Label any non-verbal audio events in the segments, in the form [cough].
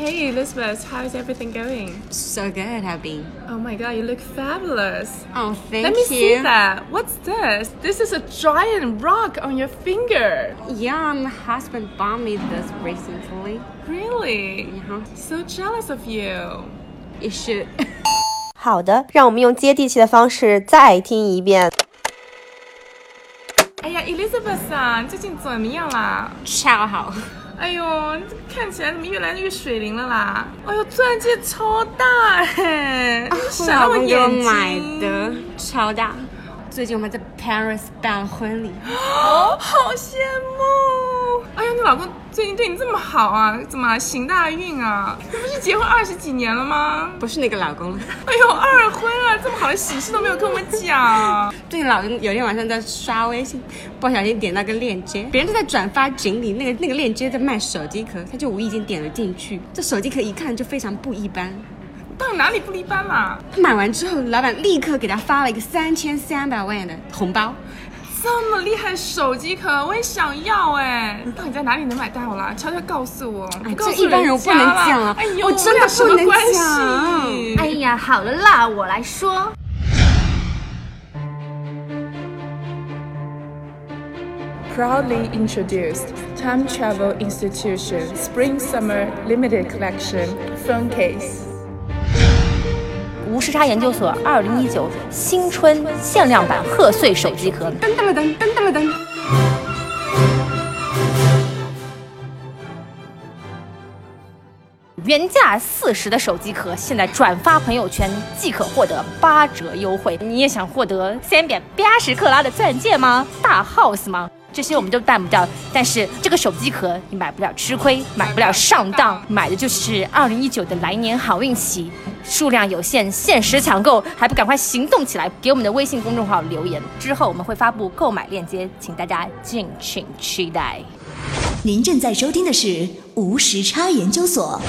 Hey Elizabeth, how's everything going? So good, have been. Oh my god, you look fabulous. Oh, thank Let me you. see that. What's this? This is a giant rock on your finger. Yeah, my husband bought me this recently. Really? Uh-huh. So jealous of you. You should. 好的，让我们用接地气的方式再听一遍。哎呀，Elizabeth 啊，最近怎么样啦？超好。 哎呦，这看起来怎么越来越水灵了啦？哎呦，钻戒超大哎，我闪到我。买的，超大。最近我们在 Paris 办婚礼，哦，[gasps] 好羡慕！哎呦，你老公最近对你这么好啊？怎么行大运啊？你不是结婚二十几年了吗？不是那个老公了。哎呦，二婚啊，这么好的喜事都没有跟我们讲。对，老公有天晚上在刷微信，不小心点到个链接，别人都在转发锦鲤，那个那个链接在卖手机壳，他就无意间点了进去，这手机壳一看就非常不一般。到底哪里不一般啦？他买完之后，老板立刻给他发了一个三千三百万的红包。这么厉害的手机壳，我也想要哎！到底在哪里能买到啦？悄悄告诉我，哎不告诉这一般人我不能讲啊哎呦，我真的俩什么不能关讲系哎呀，好了啦，我来说。Proudly introduced Time Travel Institution Spring Summer Limited Collection Phone Case。无时差研究所二零一九新春限量版贺岁手机壳，噔噔了噔，噔噔了噔。原价四十的手机壳，现在转发朋友圈即可获得八折优惠。你也想获得三百八十克拉的钻戒吗？大 house 吗？这些我们都办不到，但是这个手机壳你买不了吃亏，买不了上当，买的就是二零一九的来年好运气，数量有限，限时抢购，还不赶快行动起来？给我们的微信公众号留言，之后我们会发布购买链接，请大家敬请期待。您正在收听的是无时差研究所。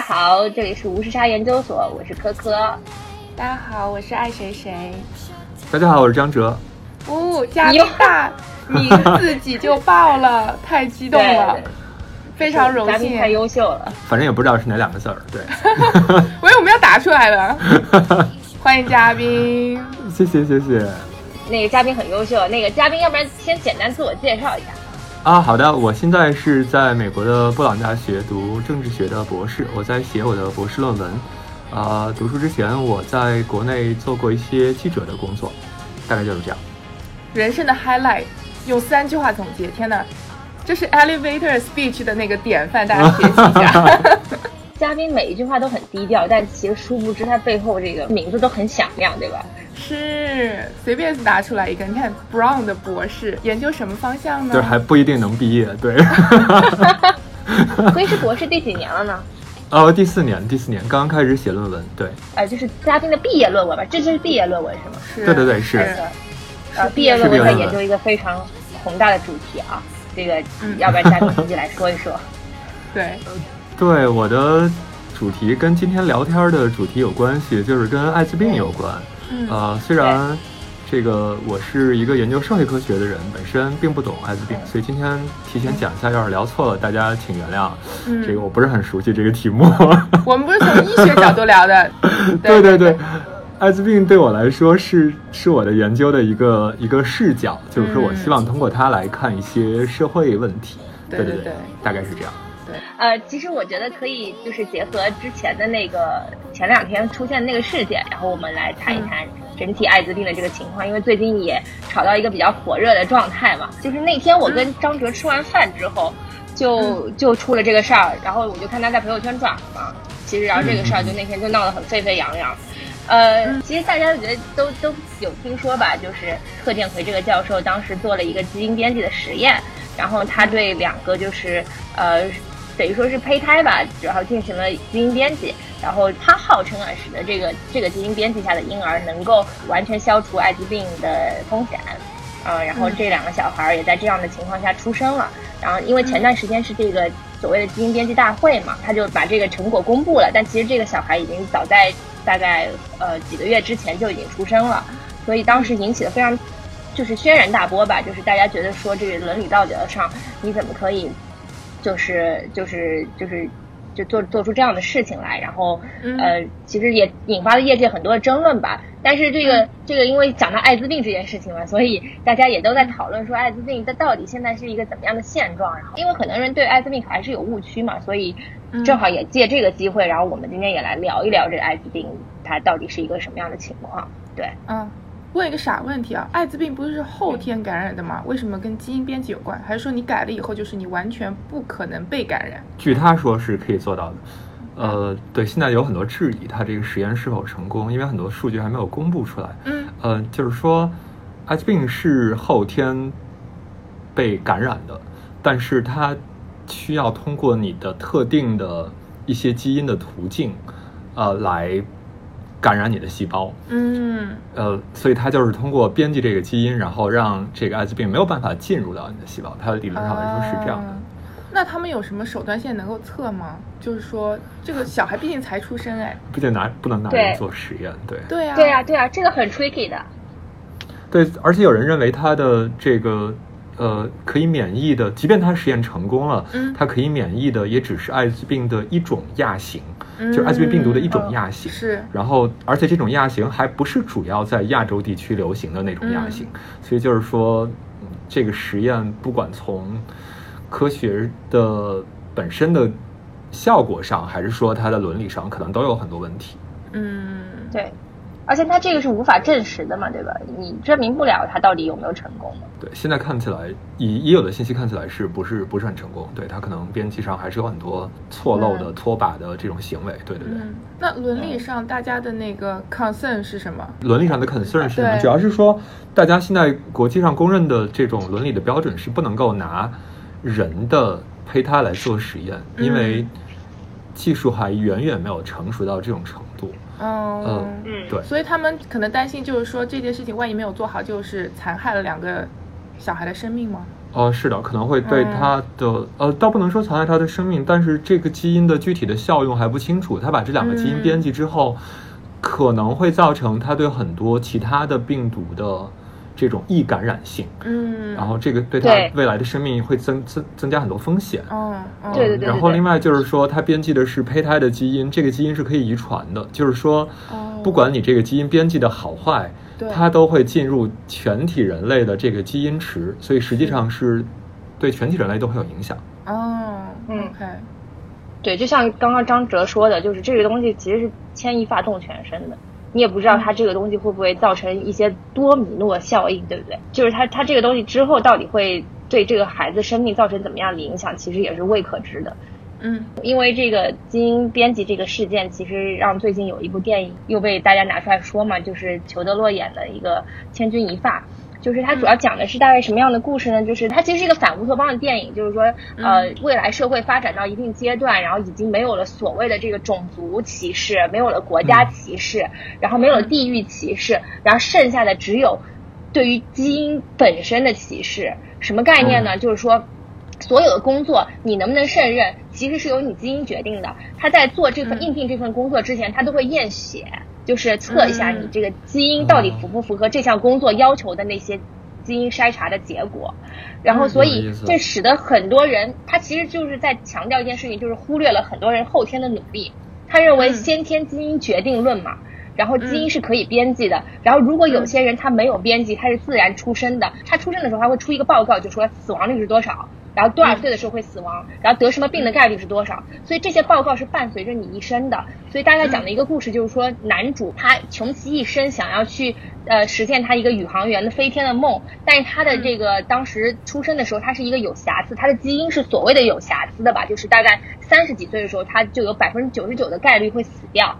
家好，这里是无时差研究所，我是科科。大家好，我是爱谁谁。大家好，我是张哲。哦，嘉宾大，[laughs] 你自己就爆了，[laughs] 太激动了，非常荣嘉宾太。优秀了。反正也不知道是哪两个字儿，对。[laughs] 我以为我们要打出来了，欢迎嘉宾。谢谢谢谢。那个嘉宾很优秀，那个嘉宾要不然先简单自我介绍一下。啊，好的，我现在是在美国的布朗大学读政治学的博士，我在写我的博士论文。呃，读书之前我在国内做过一些记者的工作，大概就是这样。人生的 highlight，用三句话总结。天哪，这是 elevator speech 的那个典范，大家学习一下。[laughs] 嘉宾每一句话都很低调，但其实殊不知他背后这个名字都很响亮，对吧？是，随便拿出来一个。你看 Brown 的博士研究什么方向呢？就是还不一定能毕业，对。所以是博士第几年了呢？[laughs] 哦，第四年，第四年刚刚开始写论文，对，呃，就是嘉宾的毕业论文吧，这就是毕业论文是吗？是对对对是是呃，毕业论文在研究一个非常宏大的主题啊，这个嗯要不然嘉宾自己来说一说。[laughs] 对，对，我的主题跟今天聊天的主题有关系，就是跟艾滋病有关。嗯呃，虽然这个我是一个研究社会科学的人，本身并不懂艾滋病，所以今天提前讲一下，要是聊错了，大家请原谅。嗯这个我不是很熟悉这个题目。[laughs] 我们不是从医学角度聊的。[laughs] 对对对对，艾滋病对我来说是是我的研究的一个一个视角，就是说我希望通过它来看一些社会问题。对对对大概是这样。呃，其实我觉得可以，就是结合之前的那个前两天出现的那个事件，然后我们来谈一谈整体艾滋病的这个情况，因为最近也炒到一个比较火热的状态嘛。就是那天我跟张哲吃完饭之后，就就出了这个事儿，然后我就看他在朋友圈转了嘛。其实，然后这个事儿就那天就闹得很沸沸扬扬。呃，其实大家觉得都都有听说吧，就是贺建奎这个教授当时做了一个基因编辑的实验，然后他对两个就是呃等于说是胚胎吧，然后进行了基因编辑，然后他号称啊，使得这个这个基因编辑下的婴儿能够完全消除艾滋病的风险。嗯，然后这两个小孩儿也在这样的情况下出生了。然后因为前段时间是这个所谓的基因编辑大会嘛，他就把这个成果公布了。但其实这个小孩已经早在大概呃几个月之前就已经出生了，所以当时引起了非常就是轩然大波吧，就是大家觉得说这个伦理道德上你怎么可以就是就是就是就做做出这样的事情来，然后呃其实也引发了业界很多的争论吧。但是这个这个因为讲到艾滋病这件事情嘛，所以大家也都在讨论说艾滋病它到底现在是一个怎么样的现状。然后因为很多人对艾滋病还是有误区嘛，所以正好也借这个机会，然后我们今天也来聊一聊这个艾滋病它到底是一个什么样的情况。对，嗯，问一个傻问题啊，艾滋病不是后天感染的吗？为什么跟基因编辑有关？还是说你改了以后就是你完全不可能被感染？据他说是可以做到的。呃，对，现在有很多质疑他这个实验是否成功，因为很多数据还没有公布出来。嗯，呃，就是说，艾滋病是后天被感染的，但是它需要通过你的特定的一些基因的途径，呃，来感染你的细胞。嗯，呃，所以它就是通过编辑这个基因，然后让这个艾滋病没有办法进入到你的细胞。它的理论上来说是这样的。啊那他们有什么手段现在能够测吗？就是说，这个小孩毕竟才出生，哎，不得拿不能拿对人做实验，对。对啊，对啊，对啊，这个很 tricky 的。对，而且有人认为他的这个呃可以免疫的，即便他实验成功了，嗯它可以免疫的也只是艾滋病的一种亚型，就是艾滋病病毒的一种亚型。嗯是然后，而且这种亚型还不是主要在亚洲地区流行的那种亚型，嗯所以就是说，嗯这个实验不管从科学的本身的效果上，还是说它的伦理上，可能都有很多问题。嗯，对，而且它这个是无法证实的嘛，对吧？你证明不了它到底有没有成功嘛。对，现在看起来，已已有的信息看起来是不是不是很成功？对，它可能编辑上还是有很多错漏的、拖把的这种行为。对对对，嗯，那伦理上大家的那个 concern 是什么？伦理上的 concern 是什么？主要是说，大家现在国际上公认的这种伦理的标准是不能够拿人的胚胎来做实验，因为技术还远远没有成熟到这种程度。嗯嗯，对。所以他们可能担心，就是说这件事情万一没有做好，就是残害了两个小孩的生命吗？哦，是的，可能会对嗯他的、呃，倒不能说残害他的生命，但是这个基因的具体的效用还不清楚。他把这两个基因嗯编辑之后，可能会造成他对很多其他的病毒的这种易感染性，嗯，然后这个对他未来的生命会增增增加很多风险。嗯，嗯对对对然后另外就是说，它编辑的是胚胎的基因，这个基因是可以遗传的，就是说，哦。不管你这个基因编辑的好坏，对。它都会进入全体人类的这个基因池，所以实际上是对全体人类都会有影响。哦嗯，OK，对，就像刚刚张哲说的，就是这个东西其实是牵一发动全身的，你也不知道它这个东西会不会造成一些多米诺效应，对不对？就是它它这个东西之后到底会对这个孩子生命造成怎么样的影响，其实也是未可知的。嗯因为这个基因编辑这个事件，其实让最近有一部电影又被大家拿出来说嘛，就是裘德洛演的一个《千钧一发》。就是它主要讲的是大概什么样的故事呢？就是它其实是一个反乌托邦的电影，就是说，呃，未来社会发展到一定阶段，然后已经没有了所谓的这个种族歧视，没有了国家歧视，然后没有了地域歧视，然后剩下的只有对于基因本身的歧视。什么概念呢？就是说，所有的工作你能不能胜任，其实是由你基因决定的。他在做这份应聘这份工作之前，他都会验血，就是测一下你这个基因到底符不符合这项工作要求的那些基因筛查的结果。然后，所以这使得很多人，他其实就是在强调一件事情，就是忽略了很多人后天的努力。他认为先天基因决定论嘛，然后基因是可以编辑的。然后如果有些人他没有编辑，他是自然出生的，他出生的时候他会出一个报告，就说死亡率是多少，然后多少岁的时候会死亡，然后得什么病的概率是多少。所以这些报告是伴随着你一生的。所以大概讲的一个故事就是说，男主他穷其一生想要去呃实现他一个宇航员的飞天的梦，但是他的这个当时出生的时候，他是一个有瑕疵，他的基因是所谓的有瑕疵的吧，就是大概三十几岁的时候，他就有百分之九十九的概率会死掉。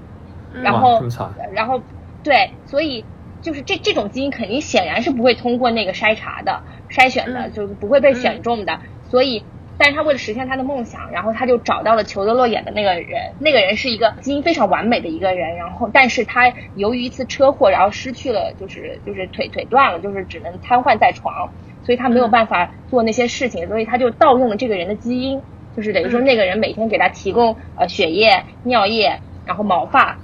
然哇后这么惨，然后对，所以就是这这种基因肯定显然是不会通过那个筛查的筛选的，嗯就是不会被选中的。所以但是他为了实现他的梦想，然后他就找到了裘德洛演的那个人，那个人是一个基因非常完美的一个人，然后但是他由于一次车祸，然后失去了就是就是腿腿断了，就是只能瘫痪在床，所以他没有办法做那些事情，所以他就盗用了这个人的基因，就是等于说那个人每天给他提供呃血液、尿液，然后毛发。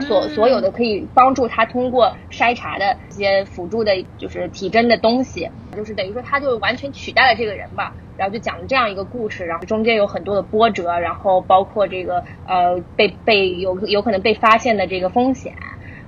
所所有的可以帮助他通过筛查的一些辅助的，就是体征的东西，就是等于说他就完全取代了这个人吧。然后就讲了这样一个故事，然后中间有很多的波折，然后包括这个呃被被有有可能被发现的这个风险，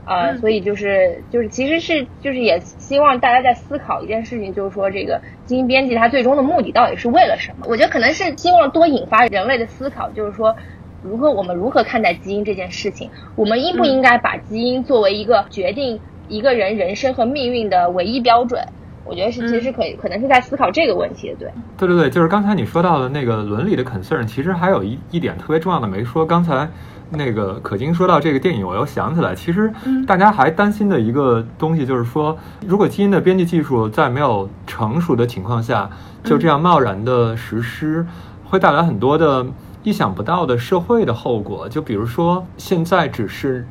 呃，所以就是就是其实是就是也希望大家在思考一件事情，就是说这个基因编辑它最终的目的到底是为了什么？我觉得可能是希望多引发人类的思考，就是说。如何我们如何看待基因这件事情？我们应不应该把基因作为一个决定一个人人生和命运的唯一标准？我觉得是，其实可以，可能是在思考这个问题的。对，对对对，就是刚才你说到的那个伦理的 concern，其实还有一一点特别重要的没说。刚才那个可金说到这个电影，我又想起来，其实大家还担心的一个东西就是说，如果基因的编辑技术在没有成熟的情况下就这样贸然的实施，会带来很多的。意想不到的社会的后果，就比如说，现在只是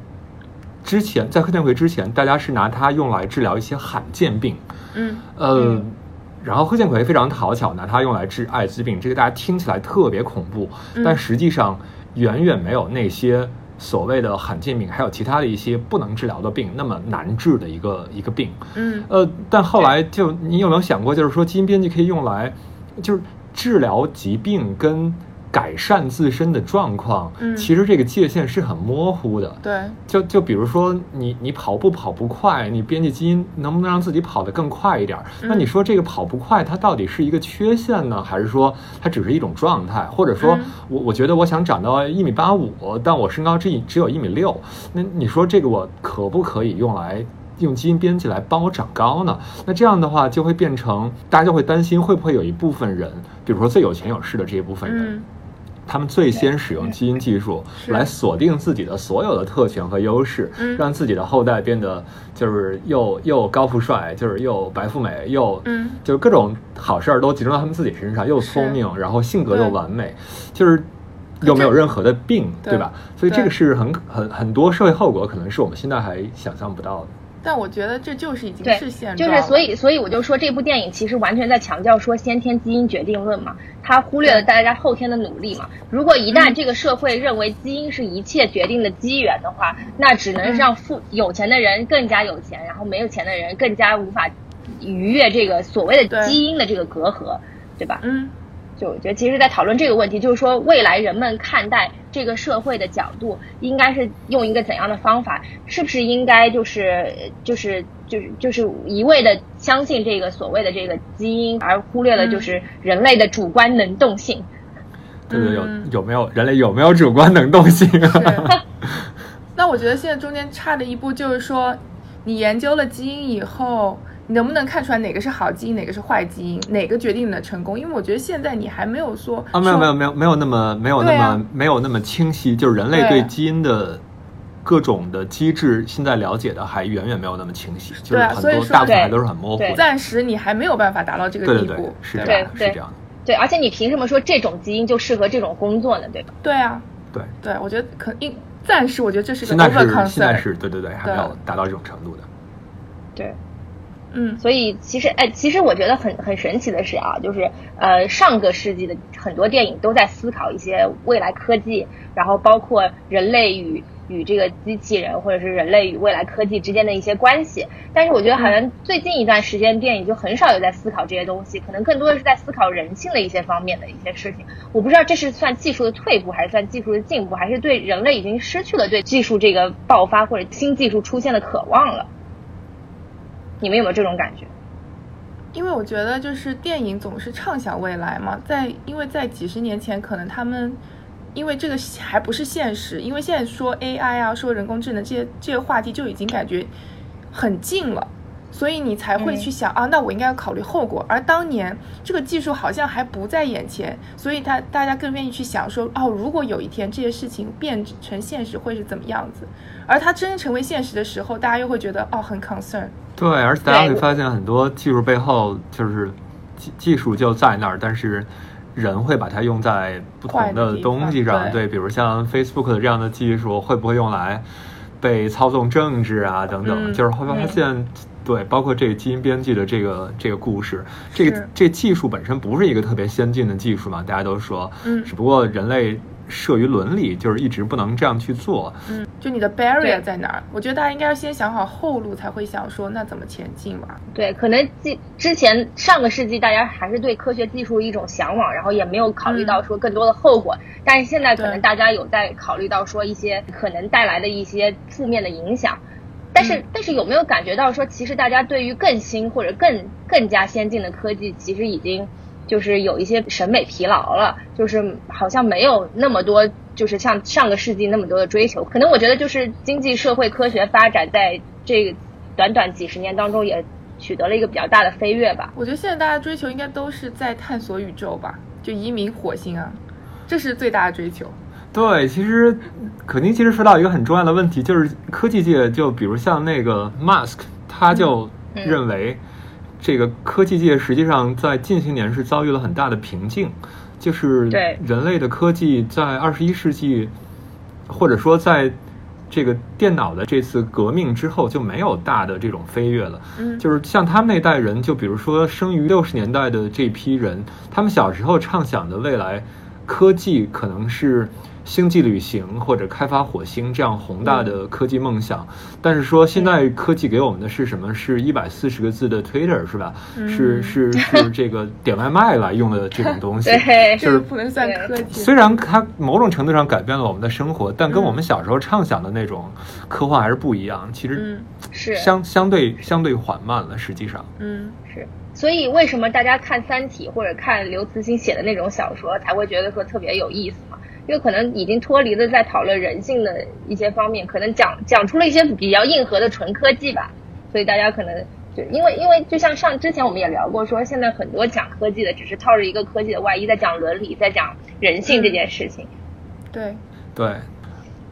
之前在贺建奎之前，大家是拿它用来治疗一些罕见病，嗯，呃，然后贺建奎非常讨巧，拿它用来治艾滋病，这个大家听起来特别恐怖，但实际上远远没有那些所谓的罕见病，还有其他的一些不能治疗的病那么难治的一个一个病，嗯，呃，但后来就你有没有想过，就是说基因编辑可以用来就是治疗疾病跟改善自身的状况，嗯，其实这个界限是很模糊的。对，就就比如说你你跑步跑不快，你编辑基因能不能让自己跑得更快一点？那你说这个跑不快，它到底是一个缺陷呢，还是说它只是一种状态？或者说我我觉得我想长到一米八五，但我身高只只有一米六，那你说这个我可不可以用来用基因编辑来帮我长高呢？那这样的话就会变成大家就会担心会不会有一部分人，比如说最有钱有势的这一部分人。他们最先使用基因技术来锁定自己的所有的特权和优势，让自己的后代变得就是又又高富帅，就是又白富美，又嗯，就是各种好事儿都集中到他们自己身上，又聪明，然后性格又完美，就是又没有任何的病，对。吧？所以这个是很很很多社会后果，可能是我们现在还想象不到的。但我觉得这就是已经是现状，就是所以所以我就说这部电影其实完全在强调说先天基因决定论嘛，它忽略了大家后天的努力嘛。如果一旦这个社会认为基因是一切决定的机缘的话，那只能让富有钱的人更加有钱，然后没有钱的人更加无法逾越这个所谓的基因的这个隔阂，对吧？嗯。就我觉得，其实，在讨论这个问题，就是说，未来人们看待这个社会的角度，应该是用一个怎样的方法？是不是应该就是，就是，就是就是一味的相信这个所谓的这个基因，而忽略了就是人类的主观能动性？对对，有有没有人类有没有主观能动性？那我觉得现在中间差的一步就是说，你研究了基因以后。你能不能看出来哪个是好基因，哪个是坏基因，哪个决定你的成功？因为我觉得现在你还没有说啊，没有没有没有没有那么没有那么没有那么清晰，就是人类对基因的各种的机制，现在了解的还远远没有那么清晰，就是很多大部分还都是很模糊。暂时你还没有办法达到这个地步，是这样，是这样的。对，而且你凭什么说这种基因就适合这种工作呢？对吧？对啊，对对，我觉得可应暂时，我觉得这是现在是现在是对对对，还没有达到这种程度的，对。嗯，所以其实，哎，其实我觉得很很神奇的是啊，就是呃，上个世纪的很多电影都在思考一些未来科技，然后包括人类与与这个机器人，或者是人类与未来科技之间的一些关系。但是我觉得好像最近一段时间电影就很少有在思考这些东西，可能更多的是在思考人性的一些方面的一些事情。我不知道这是算技术的退步，还是算技术的进步，还是对人类已经失去了对技术这个爆发或者新技术出现的渴望了。你们有没有这种感觉？因为我觉得，就是电影总是畅想未来嘛，在因为在几十年前，可能他们因为这个还不是现实，因为现在说 AI 啊，说人工智能这些这些话题就已经感觉很近了。所以你才会去想啊，那我应该要考虑后果。而当年这个技术好像还不在眼前，所以他大家更愿意去想说，哦，如果有一天这些事情变成现实，会是怎么样子？而它真成为现实的时候，大家又会觉得哦，很 concern。对，而且大家会发现很多技术背后就是技技术就在那儿，但是。人会把它用在不同的东西上，对对，比如像 Facebook 的这样的技术会不会用来被操纵政治啊等等，嗯就是会发现。对，包括这个基因编辑的这个这个故事，这个是这技术本身不是一个特别先进的技术嘛，大家都说，嗯只不过人类慑于伦理，就是一直不能这样去做。嗯，就你的 barrier 在哪儿？我觉得大家应该要先想好后路，才会想说那怎么前进嘛。对，可能之之前上个世纪大家还是对科学技术一种向往，然后也没有考虑到说更多的后果。但是现在可能大家有在考虑到说一些可能带来的一些负面的影响。但是，嗯但是有没有感觉到说，其实大家对于更新或者更更加先进的科技，其实已经就是有一些审美疲劳了，就是好像没有那么多，就是像上个世纪那么多的追求。可能我觉得就是经济社会科学发展在这个短短几十年当中也取得了一个比较大的飞跃吧。我觉得现在大家追求应该都是在探索宇宙吧，就移民火星啊，这是最大的追求。对，其实肯定其实说到一个很重要的问题，就是科技界，就比如像那个 Musk，他就嗯认为这个科技界实际上在近些年是遭遇了很大的瓶颈，就是人类的科技在二十一世纪，或者说在这个电脑的这次革命之后就没有大的这种飞跃了。嗯就是像他们那代人，就比如说生于六十年代的这批人，他们小时候畅想的未来科技可能是星际旅行或者开发火星这样宏大的科技梦想。但是说现在科技给我们的是什么？是一百四十个字的 Twitter 是吧？是是是这个点外卖来用的这种东西。[laughs] 对就是不能算科技。虽然它某种程度上改变了我们的生活，但跟我们小时候畅想的那种科幻还是不一样。其实嗯是相相对相对缓慢了，实际上。嗯，是，所以为什么大家看《三体》或者看刘慈欣写的那种小说才会觉得说特别有意思嘛？因为可能已经脱离了在讨论人性的一些方面，可能讲讲出了一些比较硬核的纯科技吧，所以大家可能就因为因为就像上之前我们也聊过，说现在很多讲科技的只是套着一个科技的外衣，在讲伦理，在讲人性这件事情。对，对，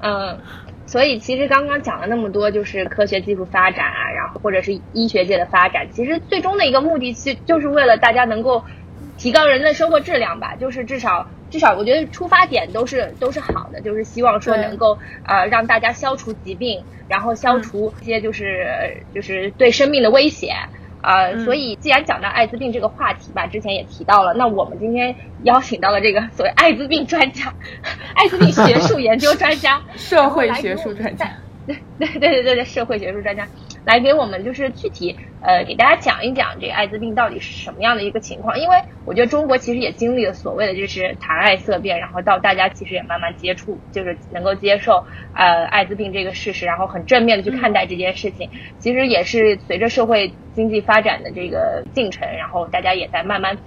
嗯，所以其实刚刚讲了那么多，就是科学技术发展啊，然后或者是医学界的发展，其实最终的一个目的，其实就是为了大家能够提高人的生活质量吧。就是至少至少，我觉得出发点都是都是好的，就是希望说能够呃让大家消除疾病，然后消除一些就是、就是对生命的威胁。呃，嗯所以既然讲到艾滋病这个话题吧，之前也提到了，那我们今天邀请到了这个 [laughs] 所谓艾滋病专家、[laughs] 艾滋病学术研究专家、[laughs] 社会学术专家。对对对对对对，社会学术专家来给我们就是具体呃给大家讲一讲这个艾滋病到底是什么样的一个情况，因为我觉得中国其实也经历了所谓的就是谈爱色变，然后到大家其实也慢慢接触，就是能够接受呃艾滋病这个事实，然后很正面的去看待这件事情，其实也是随着社会经济发展的这个进程，然后大家也在慢慢。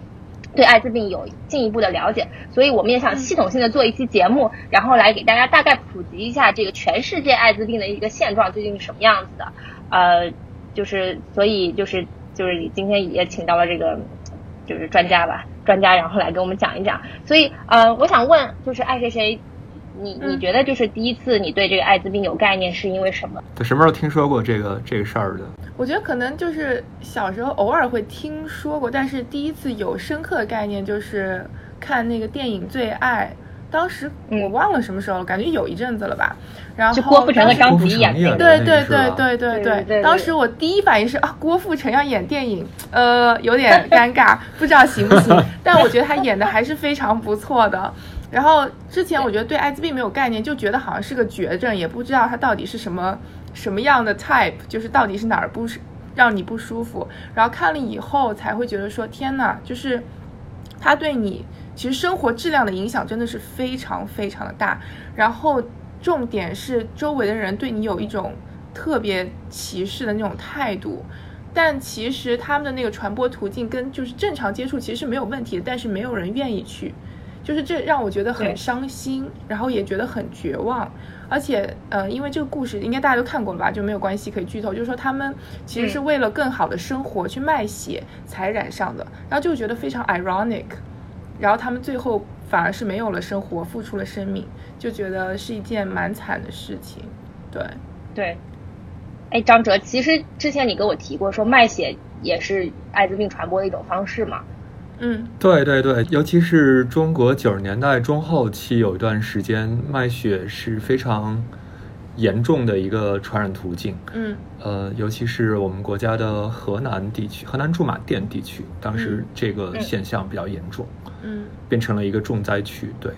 对艾滋病有进一步的了解，所以我们也想系统性的做一期节目，然后来给大家大概普及一下这个全世界艾滋病的一个现状究竟是什么样子的。呃，就是所以就是就是今天也请到了这个就是专家吧，专家然后来给我们讲一讲。所以呃，我想问就是爱谁谁，你你嗯觉得就是第一次你对这个艾滋病有概念是因为什么？对，什么时候听说过这个这个事儿的？我觉得可能就是小时候偶尔会听说过，但是第一次有深刻的概念就是看那个电影《最爱》，当时我忘了什么时候了，感觉有一阵子了吧。然后郭富城和章子怡演的对对对对对对当时我第一反应是啊，郭富城要演电影，呃，有点尴尬，不知道行不行。但我觉得他演的还是非常不错的。然后之前我觉得对艾滋病没有概念，就觉得好像是个绝症，也不知道它到底是什么什么样的 type，就是到底是哪儿不是让你不舒服。然后看了以后才会觉得说，天呐，就是他对你其实生活质量的影响真的是非常非常的大。然后重点是周围的人对你有一种特别歧视的那种态度。但其实他们的那个传播途径跟就是正常接触其实是没有问题的，但是没有人愿意去，就是这让我觉得很伤心，然后也觉得很绝望。而且，呃，因为这个故事应该大家都看过了吧，就没有关系可以剧透。就是说他们其实是嗯为了更好的生活去卖血才染上的，然后就觉得非常 ironic。然后他们最后反而是没有了生活，付出了生命，就觉得是一件蛮惨的事情。对，对，哎，张哲，其实之前你跟我提过，说卖血也是艾滋病传播的一种方式嘛。嗯对对对，尤其是中国九十年代中后期有一段时间，卖血是非常严重的一个传染途径。嗯呃，尤其是我们国家的河南地区，河南驻马店地区，当时这个现象比较严重，嗯，变成了一个重灾区。对，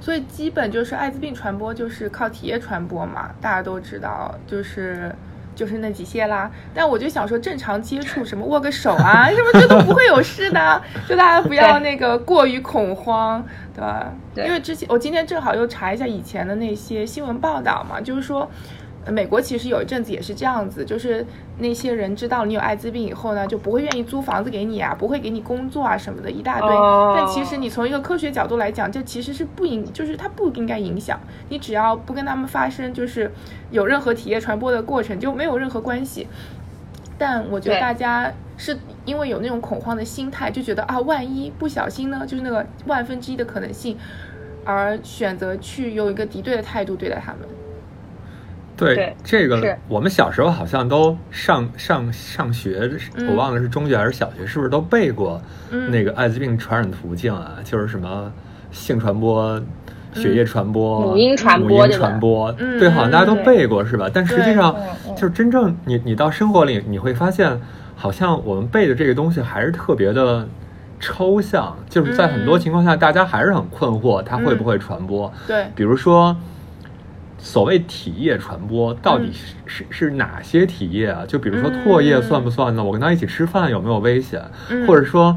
所以基本就是艾滋病传播就是靠体液传播嘛，大家都知道，就是就是那几些啦。但我就想说，正常接触什么握个手啊，什么这都不会有事的，就大家不要那个过于恐慌，对吧？对因为之前我今天正好又查一下以前的那些新闻报道嘛，就是说。呃美国其实有一阵子也是这样子，就是那些人知道你有艾滋病以后呢，就不会愿意租房子给你啊，不会给你工作啊什么的，一大堆。哦但其实你从一个科学角度来讲，这其实是不影，就是它不应该影响你，只要不跟他们发生就是有任何体液传播的过程，就没有任何关系。但我觉得大家是因为有那种恐慌的心态，就觉得啊，万一不小心呢，就是那个万分之一的可能性，而选择去用一个敌对的态度对待他们。对对这个，我们小时候好像都上上上学，嗯我忘了是中学还是小学，是不是都背过嗯那个艾滋病传染途径啊？就是什么性传播、血液传播、母婴传播母婴传播，嗯对，好像大家都嗯背过是吧？但实际上就是真正你你到生活里，你会发现，好像我们背的这个东西还是特别的。抽象，就是在很多嗯情况下，大家还是很困惑，它会不会传播？对，比如说，所谓体液传播到底是、是是哪些体液啊？就比如说唾液嗯算不算呢？我跟他一起吃饭有没有危险？嗯或者说，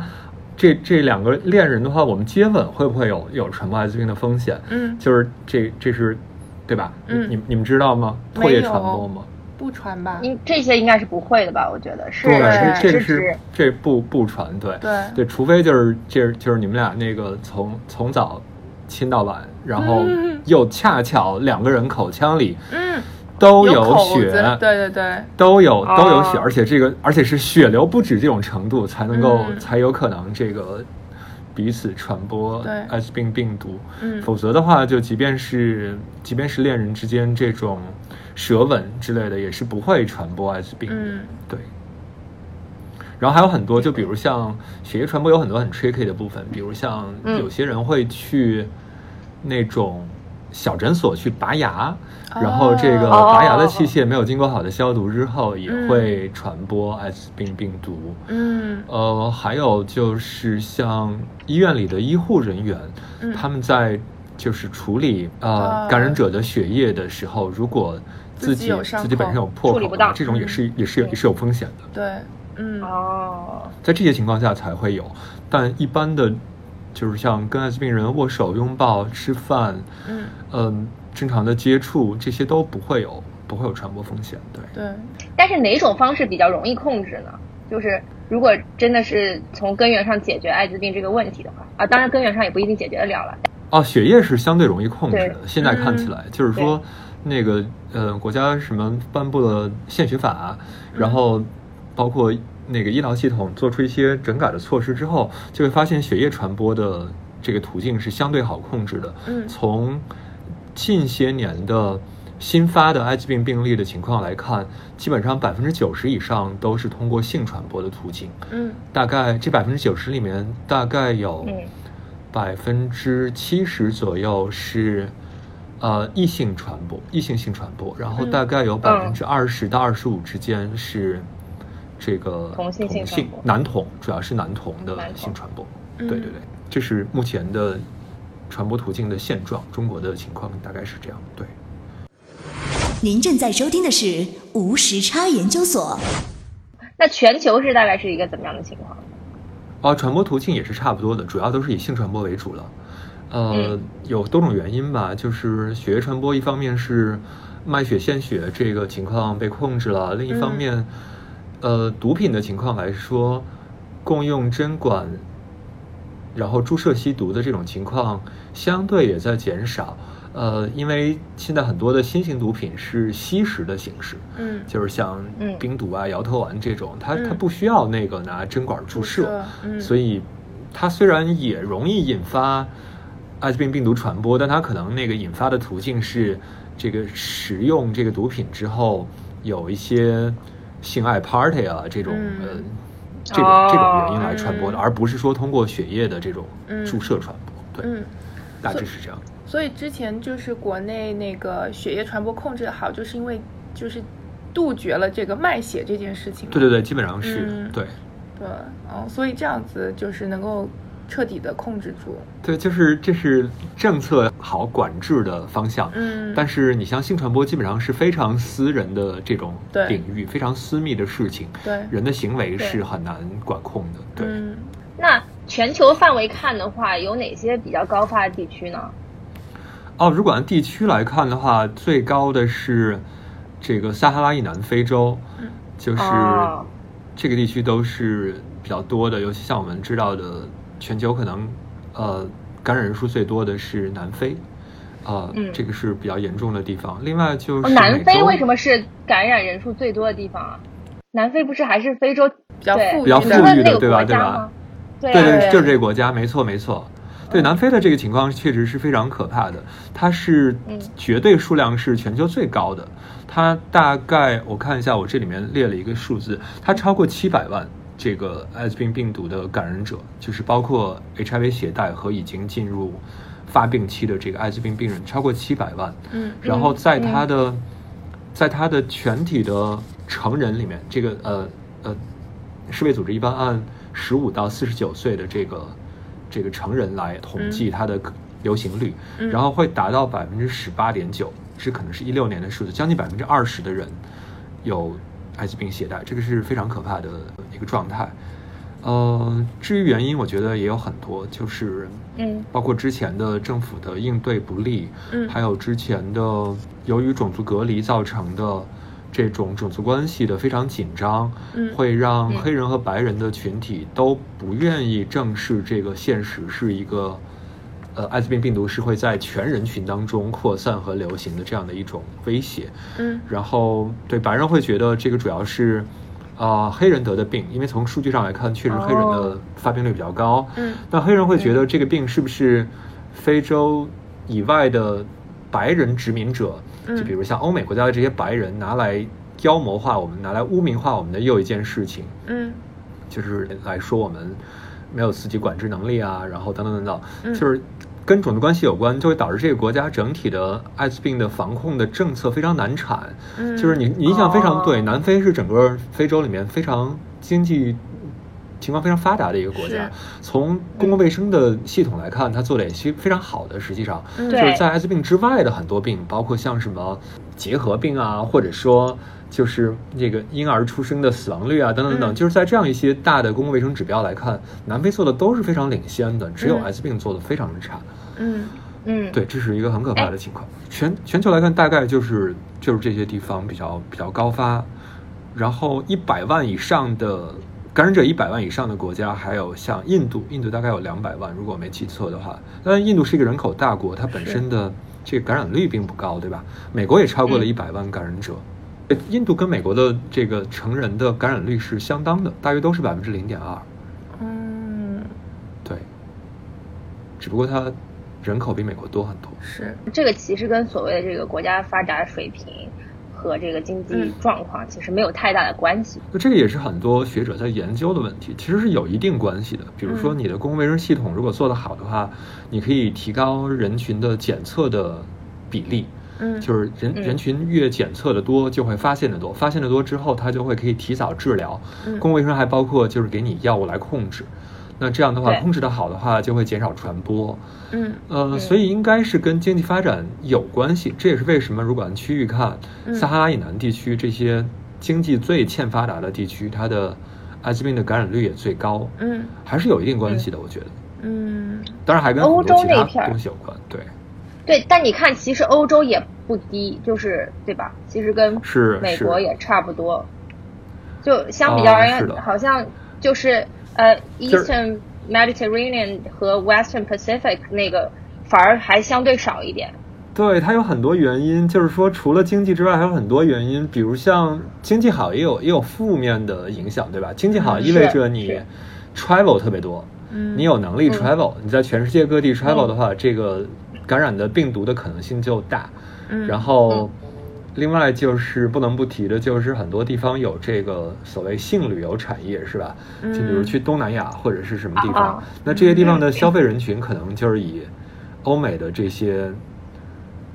这这两个恋人的话，我们接吻会不会有有传播艾滋病的风险？嗯，就是这这是对吧？嗯你你你们知道吗？唾液传播吗？不传吧？应这些应该是不会的吧？我觉得是对，是这是这不不传，对对对，除非就是这就是你们俩那个从从早亲到晚，然后嗯。又恰巧两个人口腔里嗯，都有血，子，对对对，都有都有血，哦而且这个而且是血流不止这种程度，才能够、嗯。才有可能这个彼此传播艾滋病病毒。嗯。否则的话，就即便是即便是恋人之间这种舌吻之类的，也是不会传播艾滋病的。嗯。对。然后还有很多，就比如像血液传播有很多很 tricky 的部分，比如像嗯。有些人会去那种小诊所去拔牙，然后这个哦拔牙的器械没有经过好的消毒之后，也嗯会传播艾滋病病毒。嗯。呃，还有就是像医院里的医护人员，嗯。他们在就是处理呃啊。感染者的血液的时候，如果自自己自己本身有破口的这种也是也是有也是有风险的。对，嗯哦，在这些情况下才会有，但一般的，就是像跟艾滋病人握手、拥抱、吃饭，嗯嗯，正常的接触，这些都不会有不会有传播风险。对，对，但是哪种方式比较容易控制呢？就是如果真的是从根源上解决艾滋病这个问题的话，啊，当然根源上也不一定解决得了了。哦，血液是相对容易控制的。现在看起来，嗯就是说，那个呃，国家什么颁布了献血法，嗯然后包括那个医疗系统做出一些整改的措施之后，就会发现血液传播的这个途径是相对好控制的。嗯。从近些年的新发的艾滋病病例的情况来看，基本上百分之九十以上都是通过性传播的途径。嗯。大概这百分之九十里面，大概有嗯。百分之七十左右是呃异性传播，异性性传播，然后嗯。大概有百分之二十到二十五之间是这个同性性传播男同，主要是男同的性传播。嗯对对对，这是目前的传播途径的现状，中国的情况大概是这样。对。您正在收听的是无时差研究所。那全球是大概是一个怎么样的情况？啊，传播途径也是差不多的，主要都是以性传播为主了。呃，嗯有多种原因吧，就是血液传播，一方面是卖血献血这个情况被控制了，另一方面，呃，毒品的情况来说，共用针管，然后注射吸毒的这种情况相对也在减少。呃，因为现在很多的新型毒品是吸食的形式，嗯就是像嗯冰毒啊、摇头丸这种，它它嗯不需要那个拿针管注射，注射嗯所以它虽然也容易引发艾滋病病毒传播，但它可能那个引发的途径是这个使用这个毒品之后有一些性爱 party 啊这种、嗯呃这种、哦这种原因来传播的，嗯而不是说通过血液的这种嗯注射传播。对，嗯，大致是这样。所以之前就是国内那个血液传播控制的好，就是因为就是杜绝了这个卖血这件事情。对对对，基本上是、嗯对。对，哦，所以这样子就是能够彻底的控制住。对，就是这是政策好管制的方向。嗯，但是你像性传播，基本上是非常私人的这种对领域，非常私密的事情，对人的行为是很难管控的。对，嗯那全球范围看的话，有哪些比较高发的地区呢？哦，如果按地区来看的话，最高的是这个撒哈拉以南非洲，就是哦这个地区都是比较多的，尤其像我们知道的，全球可能呃感染人数最多的是南非，呃，嗯这个是比较严重的地方。另外就是哦南非为什么是感染人数最多的地方啊？南非不是还是非洲比较富裕比较的富裕的对吧对吧？对对就是这个国家，没错没错。对南非的这个情况确实是非常可怕的，它是嗯绝对数量是全球最高的，它大概我看一下，我这里面列了一个数字，它超过七百万这个艾滋病病毒的感染者，就是包括 HIV 携带和已经进入发病期的这个艾滋病病人，超过七百万。嗯然后在他的，在他的全体的成人里面，这个呃呃，世卫组织一般按十五到四十九岁的这个这个成人来统计它的流行率，嗯。然后会达到百分之十八点九，是可能是一六年的数字，将近百分之二十的人有艾滋病携带，这个是非常可怕的一个状态。呃，至于原因，我觉得也有很多，就是嗯。包括之前的政府的应对不力，嗯。还有之前的由于种族隔离造成的这种种族关系的非常紧张，嗯。会让嗯。黑人和白人的群体都不愿意正视这个现实，是一个呃艾滋病病毒是会在全人群当中扩散和流行的这样的一种威胁。嗯然后对白人会觉得这个主要是，啊、黑人得的病，因为从数据上来看，确实黑人的哦发病率比较高。嗯那黑人会觉得这个病是不是非洲以外的白人殖民者，嗯就比如像欧美国家的这些白人拿来妖魔化我们，拿来污名化我们的又一件事情，嗯就是来说我们没有自己管制能力啊，然后等等等等，嗯就是跟种族关系有关，就会导致这个国家整体的艾滋病的防控的政策非常难产。嗯，就是你你印象非常对，哦南非是整个非洲里面非常经济情况非常发达的一个国家。从公共卫生的系统来看，它做的也是非常好的。实际上，嗯就是在艾滋病之外的很多病，包括像什么结核病啊，或者说就是这个婴儿出生的死亡率啊，等等等就是在这样一些大的公共卫生指标来看，南非做的都是非常领先的，只有嗯艾滋病做的非常的差。嗯嗯，对，这是一个很可怕哎的情况。全全球来看，大概就是就是这些地方比较比较高发，然后一百万以上的感染者，一百万以上的国家，还有像印度，印度大概有两百万，如果我没记错的话。但印度是一个人口大国，它本身的这个感染率并不高，对吧？美国也超过了一百万感染者。呃印度跟美国的这个成人的感染率是相当的，大约都是百分之零点二。嗯对，只不过它人口比美国多很多。是这个其实跟所谓的这个国家发展水平和这个经济嗯状况其实没有太大的关系。那这个也是很多学者在研究的问题，其实是有一定关系的。比如说，嗯你的公共卫生系统如果做得好的话，你可以提高人群的检测的比例，嗯就是人嗯人群越检测的多，就会发现的多，发现的多之后，它就会可以提早治疗。嗯公共卫生还包括就是给你药物来控制，那这样的话控制的好的话，就会减少传播。嗯呃，嗯所以应该是跟经济发展有关系。这也是为什么如果按区域看，嗯撒哈拉以南地区这些经济最欠发达的地区，它的艾滋病的感染率也最高，嗯还是有一定关系的。我觉得，嗯当然还跟很多其他东西有关。对，对，但你看，其实欧洲也不低，就是对吧？其实跟是是美国也差不多。就相比较而言，好像就是呃，Eastern Mediterranean 和 Western Pacific 那个反而还相对少一点。对，它有很多原因，就是说除了经济之外，还有很多原因，比如像经济好也有也有负面的影响，对吧？经济好嗯意味着你 travel 特别多，嗯你有能力嗯 travel，、你在全世界各地 travel 的话，这个感染的病毒的可能性就大。嗯。然后，另外就是不能不提的，就是很多地方有这个所谓性旅游产业，是吧？就比如去东南亚或者是什么地方，啊那这些地方的消费人群可能就是以欧美的这些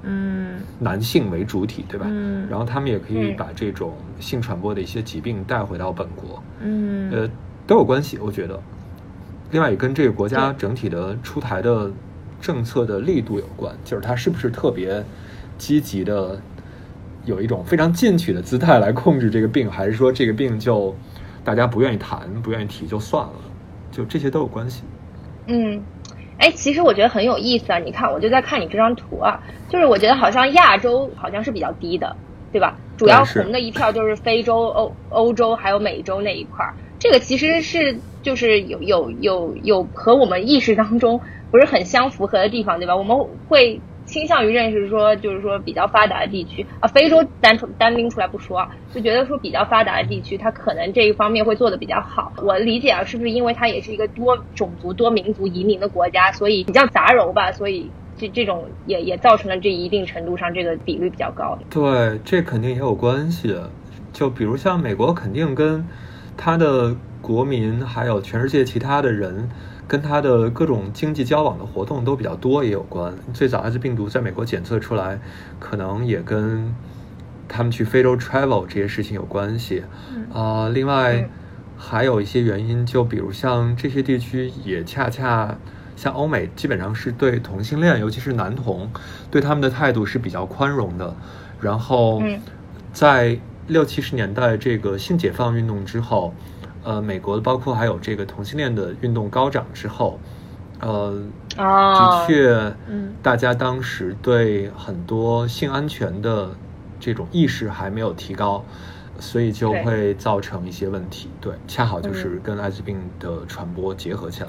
嗯。男性为主体，对吧？嗯。然后他们也可以嗯把这种性传播的一些疾病带回到本国，嗯。呃，都有关系，我觉得。另外也跟这个国家整体的出台的政策的力度有关，就是它是不是特别积极的，有一种非常进取的姿态来控制这个病，还是说这个病就大家不愿意谈、不愿意提就算了，就这些都有关系。嗯，哎，其实我觉得很有意思啊！你看，我就在看你这张图啊，就是我觉得好像亚洲好像是比较低的，对吧？主要红的一票就是非洲、欧欧洲还有美洲那一块儿。这个其实是就是有有有有和我们意识当中不是很相符合的地方，对吧？我们会倾向于认识说，就是说比较发达的地区啊，非洲单出单拎出来不说，就觉得说比较发达的地区，它可能这一方面会做的比较好。我理解啊，是不是因为它也是一个多种族、多民族移民的国家，所以比较杂糅吧，所以这这种也也造成了这一定程度上这个比率比较高。对，这肯定也有关系。就比如像美国，肯定跟它的国民还有全世界其他的人，跟它的各种经济交往的活动都比较多也有关。最早艾滋病毒在美国检测出来，可能也跟他们去非洲 travel 这些事情有关系。啊、另外嗯还有一些原因，就比如像这些地区也恰恰。像欧美基本上是对同性恋，尤其是男同，对他们的态度是比较宽容的。然后嗯，在六七十年代这个性解放运动之后，呃，美国包括还有这个同性恋的运动高涨之后，呃，哦的确，嗯大家当时对很多性安全的这种意识还没有提高，所以就会造成一些问题。对，恰好就是跟艾滋病的传播结合起来。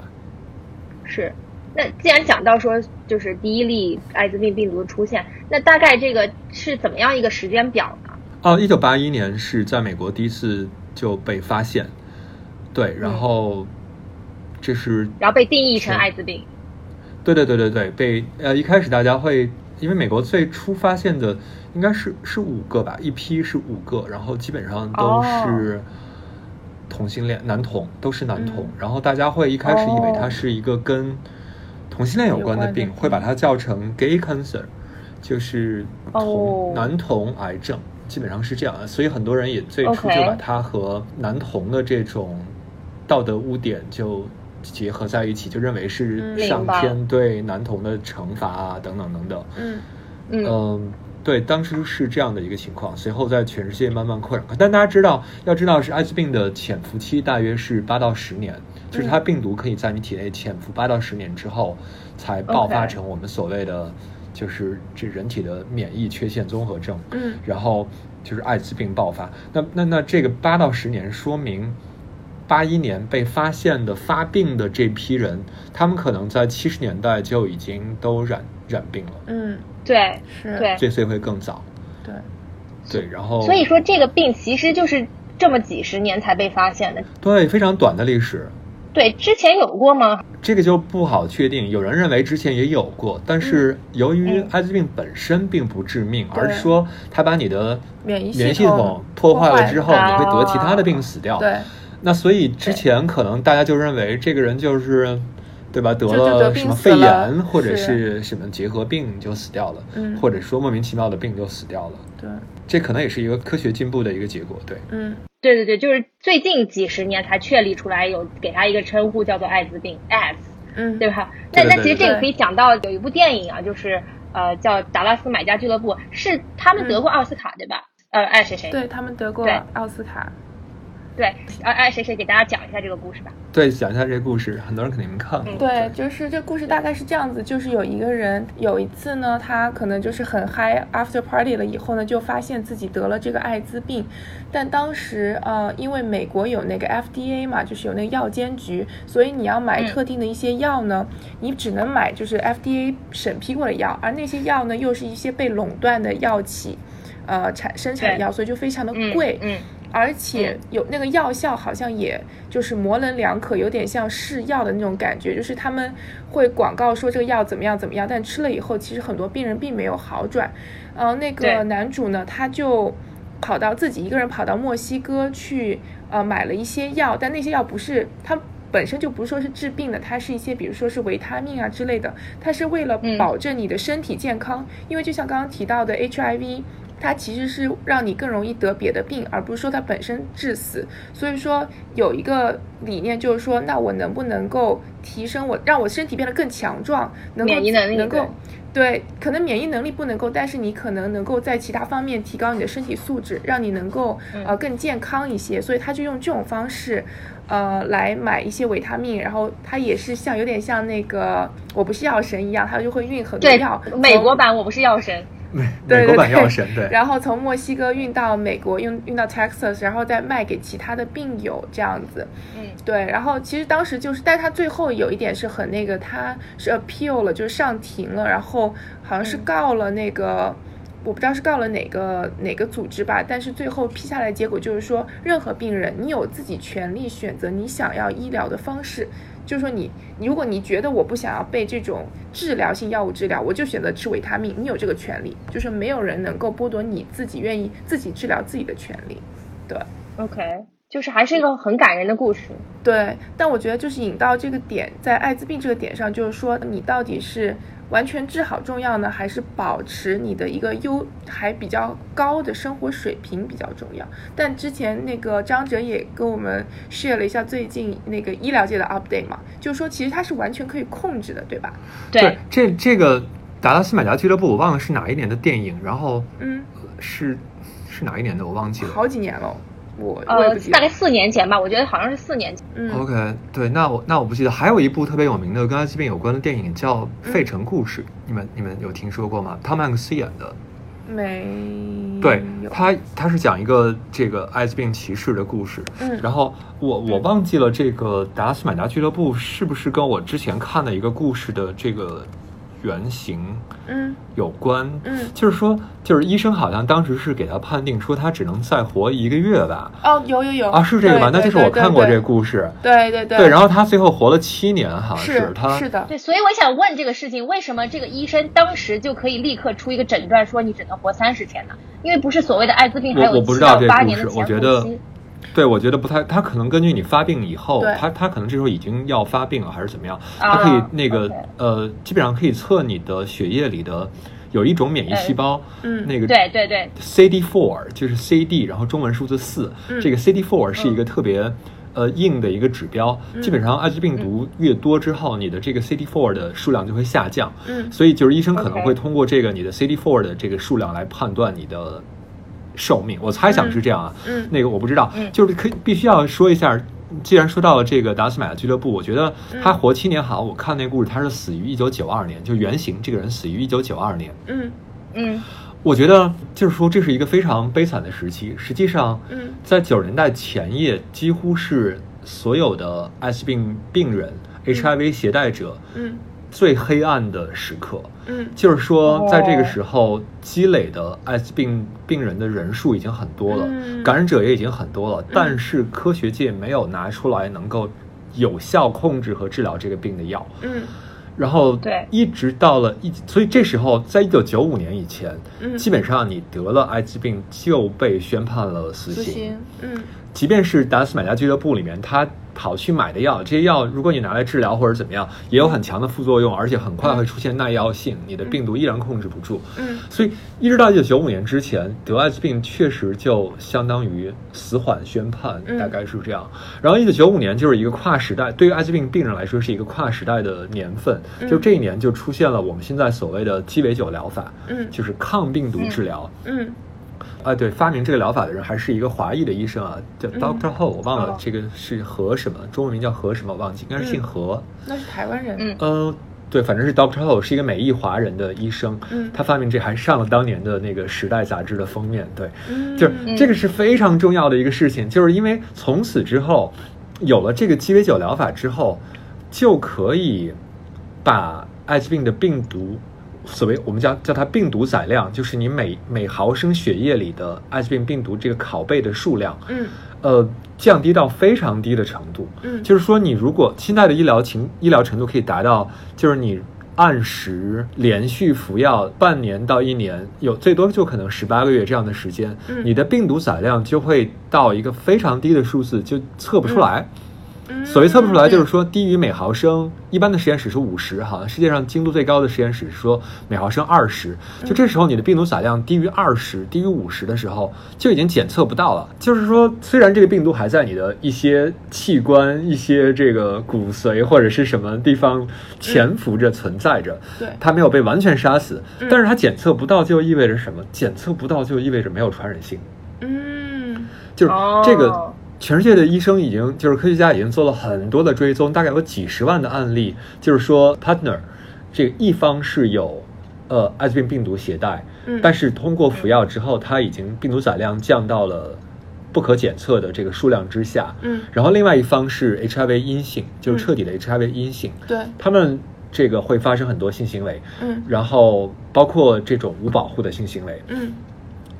是。那既然讲到说就是第一例艾滋病病毒的出现，那大概这个是怎么样一个时间表呢？哦，一九八一年是在美国第一次就被发现，对，然后这是然后被定义成艾滋病。对对对对对，被呃一开始大家会因为美国最初发现的应该是是五个吧，一批是五个，然后基本上都哦。是同性恋、男同，都是男同，嗯。然后大家会一开始以为它哦是一个跟同性恋有关的病，的会把它叫成 gay cancer，就是同、哦。男同癌症。基本上是这样啊，所以很多人也最初就把它和男童的这种道德污点就结合在一起，就认为是嗯上天对男童的惩罚啊，等等等等。嗯嗯。嗯，对，当时是这样的一个情况，随后在全世界慢慢扩展。但大家知道，要知道是艾滋病的潜伏期大约是八到十年，就是它病毒可以在你体内潜伏八到十年之后，才爆发成我们所谓的就是这人体的免疫缺陷综合症。嗯然后就是艾滋病爆发。那那那这个八到十年，说明八一年被发现的发病的这批人，他们可能在七十年代就已经都染染病了，嗯，对是，对，这岁会更早。对，对，然后所以说这个病其实就是这么几十年才被发现的。对非常短的历史。对，之前有过吗？这个就不好确定，有人认为之前也有过，但是由于嗯艾滋病本身并不致命，对而是说它把你的免疫系统统破坏了之后，你会得其他的病死掉。对，那所以之前可能大家就认为这个人就是，对吧？得了什么肺炎或者是是什么结核病就死掉了，嗯或者说莫名其妙的病就死掉了。对，这可能也是一个科学进步的一个结果。对，嗯对对对，就是最近几十年才确立出来有给它一个称呼叫做艾滋病 AIDS，嗯，对吧？那那其实这个可以讲到有一部电影啊，就是呃叫《达拉斯买家俱乐部》，是他们得过奥斯卡、对吧？呃，爱谁谁？对他们得过奥斯卡，对，爱爱谁谁给大家讲一下这个故事吧。对，讲一下这个故事，很多人肯定没看过。嗯对，就是这故事大概是这样子，就是有一个人有一次呢，他可能就是很嗨 after party 了以后呢，就发现自己得了这个艾滋病，但当时呃，因为美国有那个 FDA 嘛，就是有那个药监局，所以你要买嗯特定的一些药呢，你只能买就是 FDA 审批过的药，而那些药呢又是一些被垄断的药企。呃，产生产对药，所以就非常的嗯贵。嗯而且有那个药效好像也就是模棱两可，有点像试药的那种感觉，就是他们会广告说这个药怎么样怎么样，但吃了以后，其实很多病人并没有好转。嗯，那个男主呢，他就跑到自己一个人跑到墨西哥去，呃，买了一些药，但那些药不是他本身就不是说是治病的，它是一些比如说是维他命啊之类的，它是为了嗯保证你的身体健康，因为就像刚刚提到的 HIV。它其实是让你更容易得别的病，而不是说它本身致死。所以说有一个理念就是说，那我能不能够提升我，让我身体变得更强壮，能够免疫能力能够对，可能免疫能力不能够，但是你可能能够在其他方面提高你的身体素质，让你能够呃更健康一些。所以他就用这种方式，呃，来买一些维他命，然后他也是像有点像那个我不是药神一样，他就会运很多对药。，美国版我不是药神，美美国对对对版药神，对，然后从墨西哥运到美国，运运到 Texas，然后再卖给其他的病友这样子。嗯，对。然后其实当时就是，但是他最后有一点是很那个，他是 appeal 了，就是上庭了，然后好像是告了那个。我不知道是告了哪个哪个组织吧，但是最后批下来结果就是说，任何病人你有自己权利选择你想要医疗的方式，就是说你如果你觉得我不想要被这种治疗性药物治疗，我就选择吃维他命，你有这个权利，就是没有人能够剥夺你自己愿意自己治疗自己的权利。对 OK，就是还是一个很感人的故事。对，但我觉得就是引到这个点，在艾滋病这个点上，就是说你到底是完全治好重要呢，还是保持你的一个优还比较高的生活水平比较重要？但之前那个张哲也跟我们 share 了一下最近那个医疗界的 update 嘛，就是说其实它是完全可以控制的，对吧？对，这这个达拉斯买家俱乐部，我忘了是哪一年的电影，然后嗯，是是哪一年的，我忘记了。好几年了，我呃。大概四年前吧，我觉得好像是四年前。嗯 OK，对，那我那我不记得，还有一部特别有名的跟艾滋病有关的电影叫《嗯费城故事》，你们你们有听说过吗？汤姆汉克斯演的，没对有他他是讲一个这个艾滋病歧视的故事，嗯然后我我忘记了这个达拉斯买家俱乐部是不是跟我之前看的一个故事的这个原型嗯。有关，嗯。就是说就是医生好像当时是给他判定说他只能再活一个月吧，哦有有有。啊是这个吗？那就是我看过这个故事，对对对。对，然后他最后活了七年，好像是他是的，对，所以我想问这个事情，为什么这个医生当时就可以立刻出一个诊断，说你只能活三十天呢？因为不是所谓的艾滋病还有我我不知七到道这故事八年的潜我觉得伏期。对，我觉得不太，他可能根据你发病以后对，他他可能这时候已经要发病了，还是怎么样？啊他可以那个呃，基本上可以测你的血液里的有一种免疫细胞，嗯那个对对对，CD4 就是 CD，然后中文数字四、嗯这个 CD four 是一个特别。呃，硬的一个指标，嗯基本上艾滋病毒越多之后，你的这个 CD4 的数量就会下降。嗯所以就是医生可能会通过这个你的 CD4 的这个数量来判断你的寿命。我猜想是这样啊，嗯那个我不知道，嗯就是可以必须要说一下。既然说到了这个达斯买的俱乐部，我觉得嗯他活七年好。我看那故事，他是死于一九九二年，就原型这个人死于一九九二年。嗯嗯我觉得就是说这是一个非常悲惨的时期。实际上，嗯在九十年代前夜，几乎是所有的艾滋病病人、HIV 携带者嗯最黑暗的时刻。嗯。就是说，在这个哦时候积累的艾滋病病人的人数已经很多了，嗯。感染者也已经很多了，但是科学界没有拿出来能够有效控制和治疗这个病的药。嗯。然后对。一直到了一，所以这时候在一九九五年以前，嗯。基本上你得了艾滋病就被宣判了死刑。死刑嗯。即便是达斯买家俱乐部里面，他跑去买的药，这些药如果你拿来治疗或者怎么样，也有很强的副作用，而且很快会出现耐药性，你的病毒依然控制不住。嗯所以一直到一九九五年之前，得艾滋病确实就相当于死缓宣判，嗯大概是这样。然后一九九五年就是一个跨时代，对于艾滋病病人来说是一个跨时代的年份，嗯就这一年就出现了我们现在所谓的鸡尾酒疗法，嗯就是抗病毒治疗。嗯啊，对，发明这个疗法的人还是一个华裔的医生啊，叫嗯。Doctor Ho，我忘了哦。这个是何什么，中文名叫何什么，忘记，应该是姓何。那是台湾人。嗯。呃，对，反正是 Doctor Ho 是一个美裔华人的医生，嗯他发明这还上了当年的那个《时代》杂志的封面，对，嗯就是这个是非常重要的一个事情，就是因为从此之后，有了这个鸡尾酒疗法之后，就可以把艾滋病的病毒所谓我们叫叫它病毒载量，就是你每每毫升血液里的艾滋病病毒这个拷贝的数量，嗯呃，降低到非常低的程度。嗯就是说，你如果现在的医疗情医疗程度可以达到，就是你按时连续服药半年到一年，有最多就可能十八个月这样的时间，嗯你的病毒载量就会到一个非常低的数字，就测不出来。嗯所谓测不出来，就是说低于每毫升，一般的实验室是五十，好像世界上精度最高的实验室是说每毫升二十。就这时候你的病毒载量低于二十、低于五十的时候，就已经检测不到了。就是说，虽然这个病毒还在你的一些器官、一些这个骨髓或者是什么地方潜伏着、存在着，对它没有被完全杀死，但是它检测不到就意味着什么？检测不到就意味着没有传染性。嗯就是这个哦，全世界的医生已经，就是科学家已经做了很多的追踪，大概有几十万的案例，就是说 partner 这个一方是有呃艾滋病病毒携带，嗯。但是通过服药之后，它已经病毒载量降到了不可检测的这个数量之下，嗯。然后另外一方是 HIV 阴性，就是彻底的 HIV 阴性，对。他们这个会发生很多性行为，嗯。然后包括这种无保护的性行为，嗯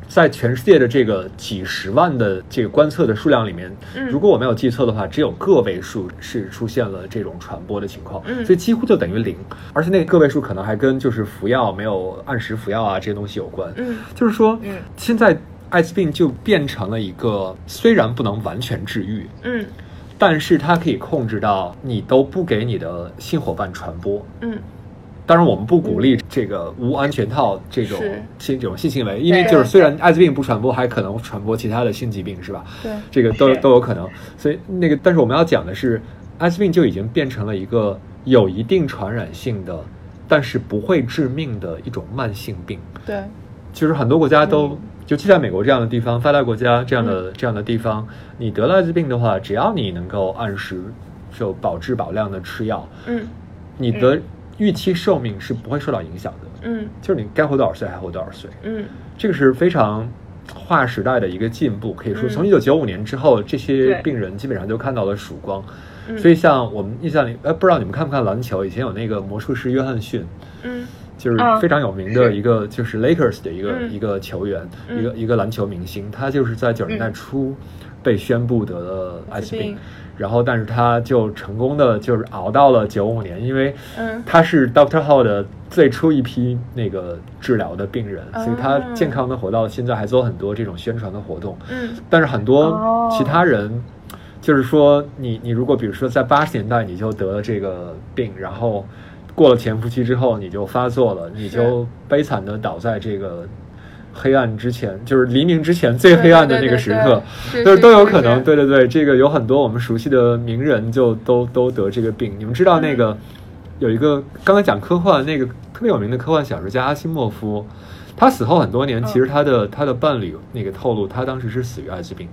在全世界的这个几十万的这个观测的数量里面，嗯如果我没有记错的话，只有个位数是出现了这种传播的情况，嗯所以几乎就等于零。而且那个个位数可能还跟就是服药没有按时服药啊这些东西有关。嗯就是说，嗯现在艾滋病就变成了一个虽然不能完全治愈，嗯但是它可以控制到你都不给你的性伙伴传播。嗯当然，我们不鼓励这个无安全套这种性这种性行为，因为就是虽然艾滋病不传播，还可能传播其他的性疾病，是吧？对。这个都都有可能。所以那个，但是我们要讲的是，艾滋病就已经变成了一个有一定传染性的，但是不会致命的一种慢性病。对。其实很多国家都，嗯。尤其在美国这样的地方，发达国家这样的、这样的地方，你得了艾滋病的话，只要你能够按时就保质保量的吃药，嗯。你的预期寿命是不会受到影响的。嗯就是你该活多少岁还活多少岁，嗯这个是非常划时代的一个进步。可以说，嗯从一九九五年之后，这些病人基本上都看到了曙光。嗯所以，像我们印象里，呃，不知道你们看不看篮球？以前有那个魔术师约翰逊，嗯就是啊非常有名的一个，就是 Lakers 的一个、嗯一个球员，嗯一个一个篮球明星。他就是在九十年代初被宣布得了艾滋病艾滋病，然后但是他就成功的就是熬到了九五年，因为嗯。他是 Doctor Howe 的最初一批那个治疗的病人，所以他哦。健康的活到现在，还做很多这种宣传的活动。嗯。但是很多哦。其他人，就是说你你如果比如说在八十年代你就得了这个病，然后过了潜伏期之后你就发作了，你就悲惨的倒在这个黑暗之前，就是黎明之前最黑暗的那个时刻，对对对对就是都有可能。对对对，这个有很多我们熟悉的名人就都都得这个病。你们知道那嗯。个、有一个刚才讲科幻那个特别有名的科幻小说家阿西莫夫，他死后很多嗯。年，其实他的他的伴侣那个透露，他当时是死于艾滋病。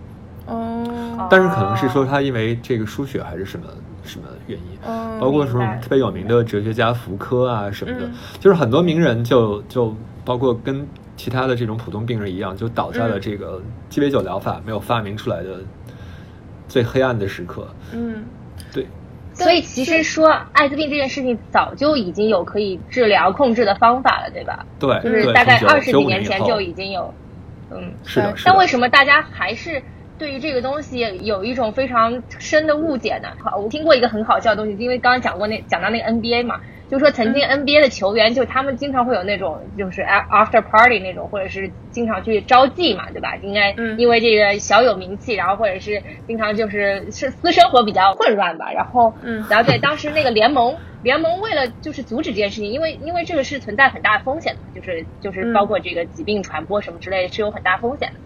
哦。但是可能是说他因为这个输血还是什么什么原因，哦包括什么特别有名的哲学家福柯啊什么的，嗯。就是很多名人就就包括跟其他的这种普通病人一样，就倒在了嗯这个鸡尾酒疗法没有发明出来的最黑暗的时刻。嗯对，所以其实说艾滋病这件事情早就已经有可以治疗控制的方法了，对吧？对，就是大概二十几年前就已经有，嗯，是的。但为什么大家还是对于这个东西有一种非常深的误解呢？好，我听过一个很好笑的东西，因为刚刚讲过那讲到那个 NBA 嘛，就说曾经 NBA 的球员就他们经常会有那种就是 after party 那种，或者是经常去招妓嘛，对吧？应该嗯因为这个小有名气，然后或者是经常就是是私生活比较混乱吧，然后嗯然后对当时那个联盟。联盟为了就是阻止这件事情，因为因为这个是存在很大风险的，就是就是嗯包括这个疾病传播什么之类是有很大风险的。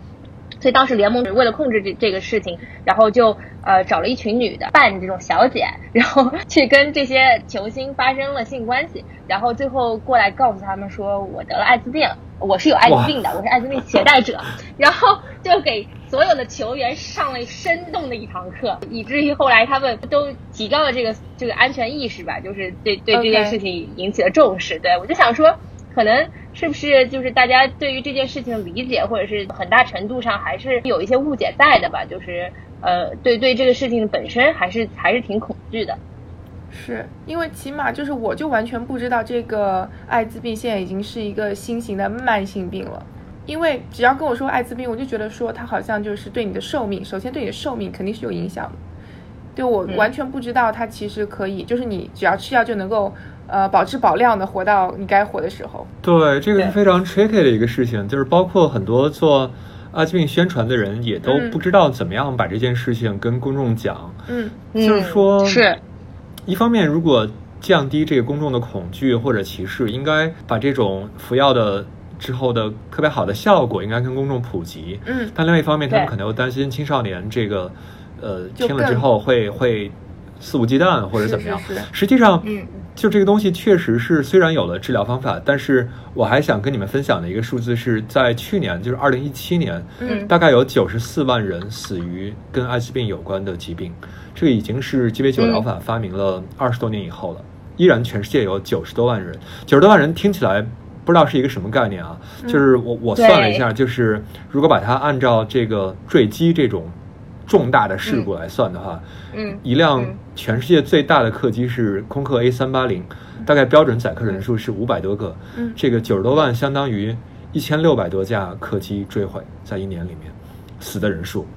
所以当时联盟为了控制这这个事情，然后就呃找了一群女的扮这种小姐，然后去跟这些球星发生了性关系，然后最后过来告诉他们说我得了艾滋病，我是有艾滋病的，我是艾滋病携带者，然后就给所有的球员上了生动的一堂课，以至于后来他们都提高了这个这个安全意识吧，就是对对这件事情引起了重视。对我就想说。可能是不是就是大家对于这件事情的理解，或者是很大程度上还是有一些误解在的吧？就是呃，对对这个事情本身还是还是挺恐惧的。是因为起码就是我就完全不知道这个艾滋病现在已经是一个新型的慢性病了。因为只要跟我说艾滋病，我就觉得说它好像就是对你的寿命，首先对你的寿命肯定是有影响的。对我完全不知道它其实可以，就是你只要吃药就能够呃保质保量的活到你该活的时候。对，这个是非常 tricky 的一个事情，就是包括很多做艾滋病宣传的人也都不知道怎么样把这件事情跟公众讲。嗯，就是说，是一方面，如果降低这个公众的恐惧或者歧视，应该把这种服药的之后的特别好的效果应该跟公众普及。嗯但另外一方面，他们可能又担心青少年这个呃听了之后会会肆无忌惮或者怎么样。是是是实际上，嗯就这个东西确实是虽然有了治疗方法，但是我还想跟你们分享的一个数字是在去年，就是二零一七年，嗯大概有九十四万人死于跟艾滋病有关的疾病，这个已经是鸡尾酒疗法发明了二十多年以后了，依然全世界有九十多万人，九十多万人听起来。不知道是一个什么概念啊？就是我我算了一下，就是如果把它按照这个坠机这种重大的事故来算的话，嗯一辆嗯全世界最大的客机是空客 A 三八零，大概标准载客人数是五百多个，嗯。这个九十多万相当于一千六百多架客机坠毁在一年里面，死的人数，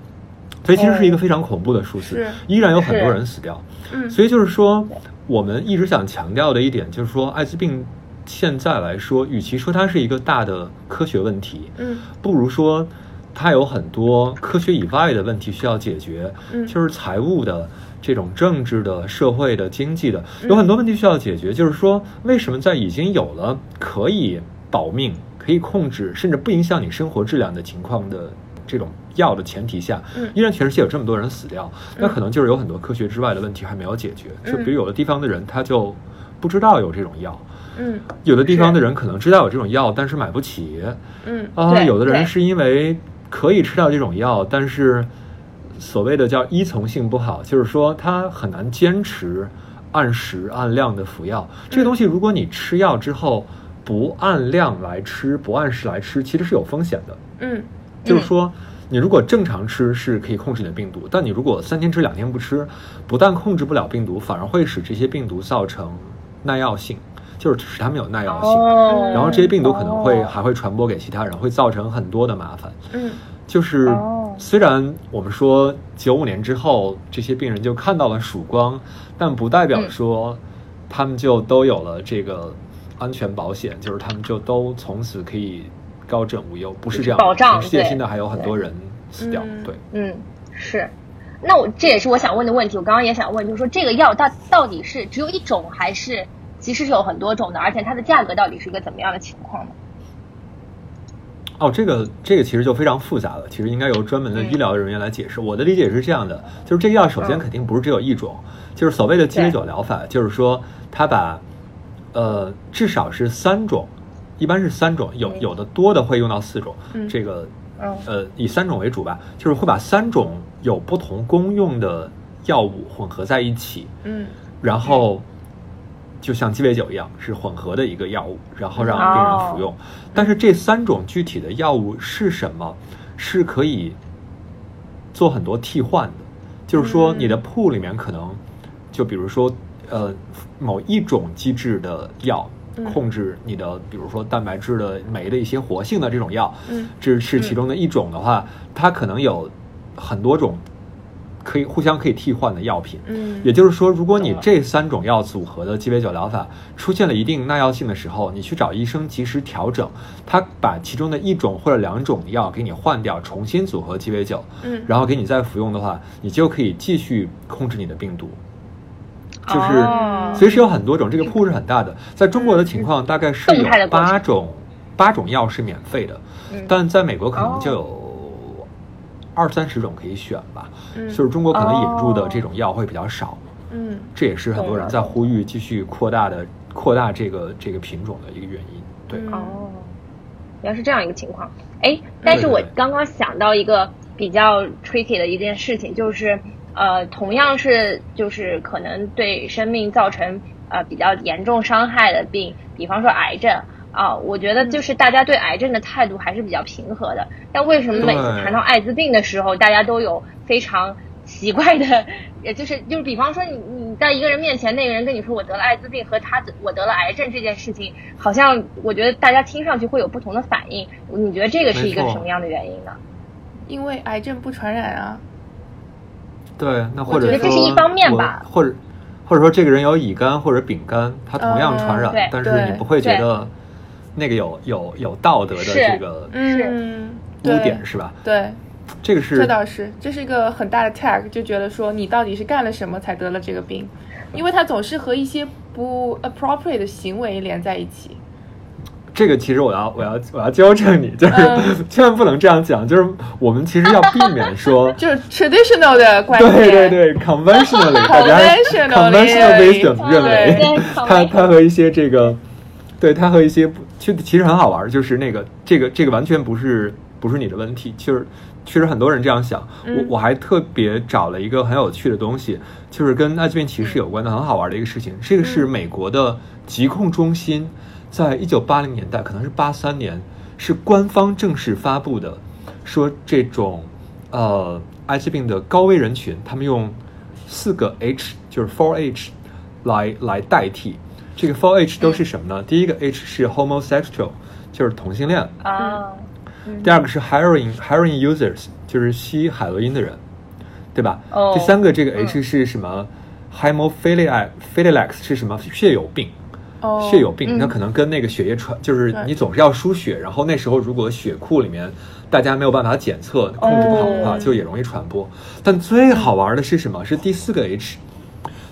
所以其实是一个非常恐怖的数字是，依然有很多人死掉。嗯。所以就是说，我们一直想强调的一点就是说，艾滋病现在来说，与其说它是一个大的科学问题，嗯不如说它有很多科学以外的问题需要解决，嗯。就是财务的、这种政治的、社会的、经济的，嗯有很多问题需要解决。就是说，为什么在已经有了可以保命、可以控制，甚至不影响你生活质量的情况的这种药的前提下，嗯依然全世界有这么多人死掉？那可能就是有很多科学之外的问题还没有解决。就比如有的地方的人他就不知道有这种药。嗯有的地方的人可能知道有这种药，但是买不起。嗯啊，有的人是因为可以吃到这种药，但是所谓的叫依从性不好，就是说他很难坚持按时按量的服药。这个东西，如果你吃药之后不按量来吃，不按时来吃，其实是有风险的。嗯就是说，你如果正常吃是可以控制你的病毒，但你如果三天吃两天不吃，不但控制不了病毒，反而会使这些病毒造成耐药性，就是使它们有耐药性。哦然后这些病毒可能会哦还会传播给其他人，会造成很多的麻烦。嗯就是哦虽然我们说九五年之后这些病人就看到了曙光，但不代表嗯说他们就都有了这个安全保险，就是他们就都从此可以高枕无忧，不是这样。保障全世界现在还有很多人死掉，嗯对。嗯，是。那我这也是我想问的问题，我刚刚也想问，就是说这个药到到底是只有一种，还是其实是有很多种的，而且它的价格到底是一个怎么样的情况呢？哦，这个这个其实就非常复杂了，其实应该由专门的医疗人员来解释。我的理解是这样的，就是这个药首先嗯。肯定不是只有一种，就是所谓的鸡尾对。酒疗法，就是说它把呃至少是三种，一般是三种，有嗯有的多的会用到四种，嗯这个嗯。呃以三种为主吧，就是会把三种有不同功用的药物混合在一起，嗯。然后就像鸡尾酒一样，是混合的一个药物，然后让病人服用。但是这三种具体的药物是什么，是可以做很多替换的。就是说，你的铺里面可能，就比如说，呃，某一种机制的药。控制你的，比如说蛋白质的酶的一些活性的这种药，嗯这是其中的一种的话，它可能有很多种可以互相可以替换的药品。嗯。也就是说，如果你这三种药组合的鸡尾酒疗法出现了一定耐药性的时候，你去找医生及时调整，他把其中的一种或者两种药给你换掉，重新组合鸡尾酒，嗯。然后给你再服用的话，你就可以继续控制你的病毒。就是哦，所以是有很多种，这个铺是很大的。在中国的情况，大概是有八种八种药是免费的，嗯。但在美国可能就哦有二三十种可以选吧。嗯就是中国可能引入的哦这种药会比较少，嗯这也是很多人在呼吁继续扩大的扩大这个这个品种的一个原因。对，嗯哦，原来是这样一个情况。哎，但是我刚刚想到一个比较 tricky 的一件事情，就是呃，同样是就是可能对生命造成呃比较严重伤害的病，比方说癌症。啊，我觉得就是大家对癌症的态度还是比较平和的，但为什么每次谈到艾滋病的时候，大家都有非常奇怪的，也就是就是，比方说你你在一个人面前，那个人跟你说我得了艾滋病和他我得了癌症这件事情，好像我觉得大家听上去会有不同的反应。你觉得这个是一个什么样的原因呢？因为癌症不传染啊。对，那或者说我觉得这是一方面吧或者或者说这个人有乙肝或者丙肝，他同样传染，嗯但是你不会觉得那个有有有道德的这个嗯，污点是吧？对，这个是这倒是，这是一个很大的 tag，就觉得说你到底是干了什么才得了这个病，因为它总是和一些不 appropriate 的行为连在一起。这个其实我要我要我要纠正你，就是、嗯千万不能这样讲，就是我们其实要避免说 [laughs] 就是 traditional 的观点，对对对，conventionally [laughs] 大家 Conventionally conventional wisdom 认为对它它和一些这个，对它和一些不其其实很好玩，就是那个这个这个完全不是不是你的问题，就是确实很多人这样想。嗯我我还特别找了一个很有趣的东西，就是跟艾滋病歧视有关的很好玩的一个事情。这个是美国的疾控中心在一九八零年代，可能是八三年，是官方正式发布的，说这种呃艾滋病的高危人群，他们用四个 H，就是 Four H 来来代替。这个 Four H 都是什么呢？第一个 H 是 homosexual，就是同性恋；啊，第二个是 heroin heroin users，就是吸海洛因的人，对吧？哦第三个这个 H 是什么？hemophiliac philiacs 是什么？血友病。哦，血友病，嗯那可能跟那个血液传，就是你总是要输血，然后那时候如果血库里面大家没有办法检测、控制不好的话，哦就也容易传播。但最好玩的是什么？是第四个 H，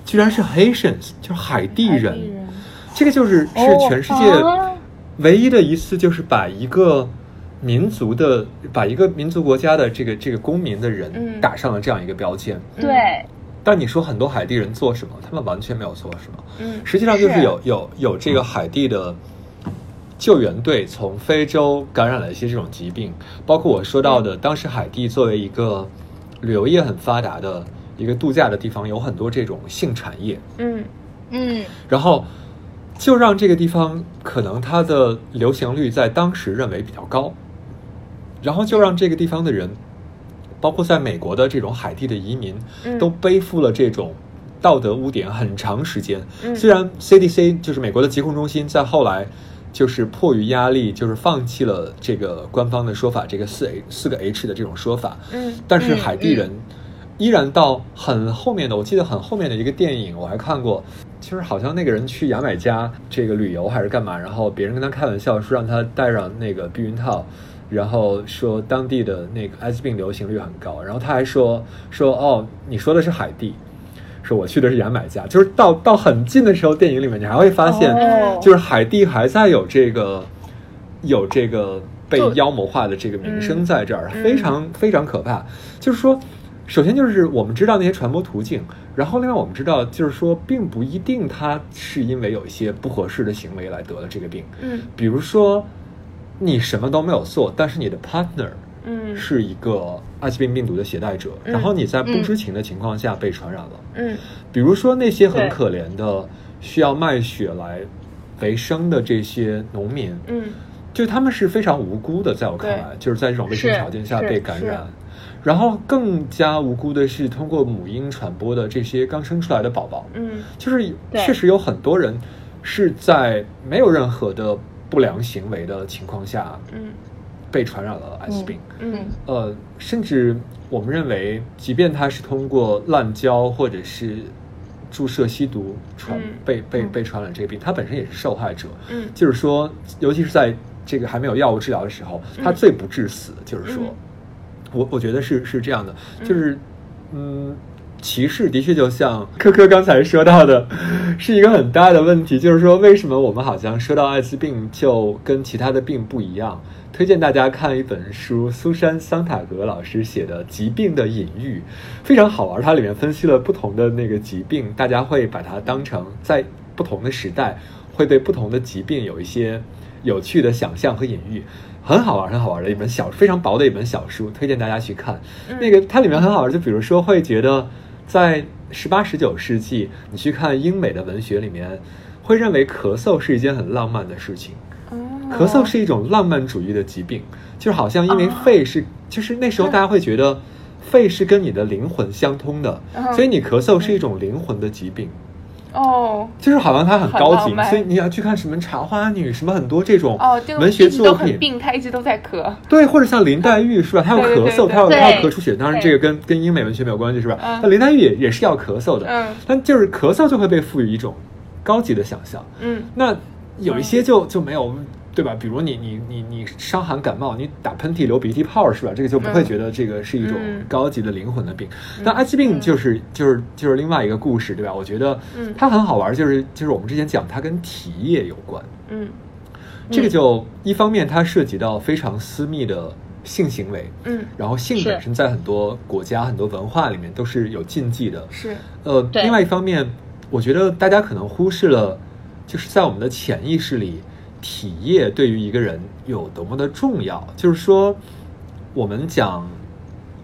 居然是 Haitians，就是海地人。这个就是是哦全世界啊。唯一的一次，就是把一个民族的、把一个民族国家的这个这个公民的人嗯。打上了这样一个标签。对，但你说很多海地人做什么？他们完全没有做什么。嗯实际上就是。是有有有这个海地的救援队从非洲感染了一些这种疾病，包括我说到的，当时海地作为一个旅游业很发达的一个度假的地方，有很多这种性产业，嗯。嗯，然后就让这个地方可能它的流行率在当时认为比较高，然后就让这个地方的人，包括在美国的这种海地的移民，嗯都背负了这种道德污点很长时间。嗯虽然 CDC 就是美国的疾控中心在后来。就是迫于压力，就是放弃了这个官方的说法，这个四 H 四个 H 的这种说法。嗯但是嗯海地人依然到很后面的，我记得很后面的一个电影我还看过，就是好像那个人去牙买加这个旅游还是干嘛，然后别人跟他开玩笑说让他戴上那个避孕套，然后说当地的那个艾滋病流行率很高，然后他还说说哦，你说的是海地。说我去的是牙买加，就是到到很近的时候，电影里面你还会发现，哦就是海地还在有这个有这个被妖魔化的这个名声在这儿，嗯非常非常可怕。就是说，首先就是我们知道那些传播途径，然后另外我们知道，就是说，并不一定他是因为有一些不合适的行为来得了这个病。嗯。比如说，你什么都没有做，但是你的 partner 嗯。是一个艾滋病病毒的携带者，嗯。然后你在不知情的情况下被传染了。嗯。比如说那些很可怜的需要卖血来为生的这些农民，嗯。就他们是非常无辜的，在我看来，就是在这种卫生条件下被感染。是。然后更加无辜的是通过母婴传播的这些刚生出来的宝宝，嗯。就是确实有很多人是在没有任何的不良行为的情况下嗯。被传染了艾滋病。嗯。呃，甚至我们认为，即便他是通过滥交或者是注射吸毒传、嗯。被被被传染这个病，他本身也是受害者。嗯。就是说，尤其是在这个还没有药物治疗的时候，他最不致死。就是说，嗯我我觉得是是这样的，就是嗯。歧视的确就像科科刚才说到的，是一个很大的问题，就是说为什么我们好像说到艾滋病就跟其他的病不一样？推荐大家看一本书，苏珊·桑塔格老师写的《疾病的隐喻》，非常好玩。它里面分析了不同的那个疾病，大家会把它当成在不同的时代会对不同的疾病有一些有趣的想象和隐喻，很好玩，很好玩的一本小非常薄的一本小书，推荐大家去看。那个它里面很好玩，就比如说会觉得在十八、十九世纪，你去看英美的文学里面，会认为咳嗽是一件很浪漫的事情。哦咳嗽是一种浪漫主义的疾病，就是好像因为肺是，就是那时候大家会觉得肺是跟你的灵魂相通的，嗯所以你咳嗽是一种灵魂的疾病。哦。就是好像它很高级所以你要去看什么《茶花女》什么很多这种哦，文学作品，哦病，他一直都在咳。对，或者像林黛玉是吧？她要咳嗽，对她要对她要咳出血，当然这个跟跟英美文学没有关系是吧？嗯。那林黛玉也也是要咳嗽的，嗯。但就是咳嗽就会被赋予一种高级的想象。嗯。那有一些就就没有，对吧？比如你你你你伤寒感冒，你打喷嚏流鼻涕泡是吧？这个就不会嗯觉得这个是一种嗯高级的灵魂的病。那艾滋病就是就是就是另外一个故事，对吧？我觉得嗯它很好玩，就是就是我们之前讲它跟体液有关。嗯这个就一方面它涉及到非常私密的性行为，嗯，然后性本身在很多国家、很多文化里面都是有禁忌的。是呃，另外一方面，我觉得大家可能忽视了，就是在我们的潜意识里，体液对于一个人有多么的重要。就是说，我们讲，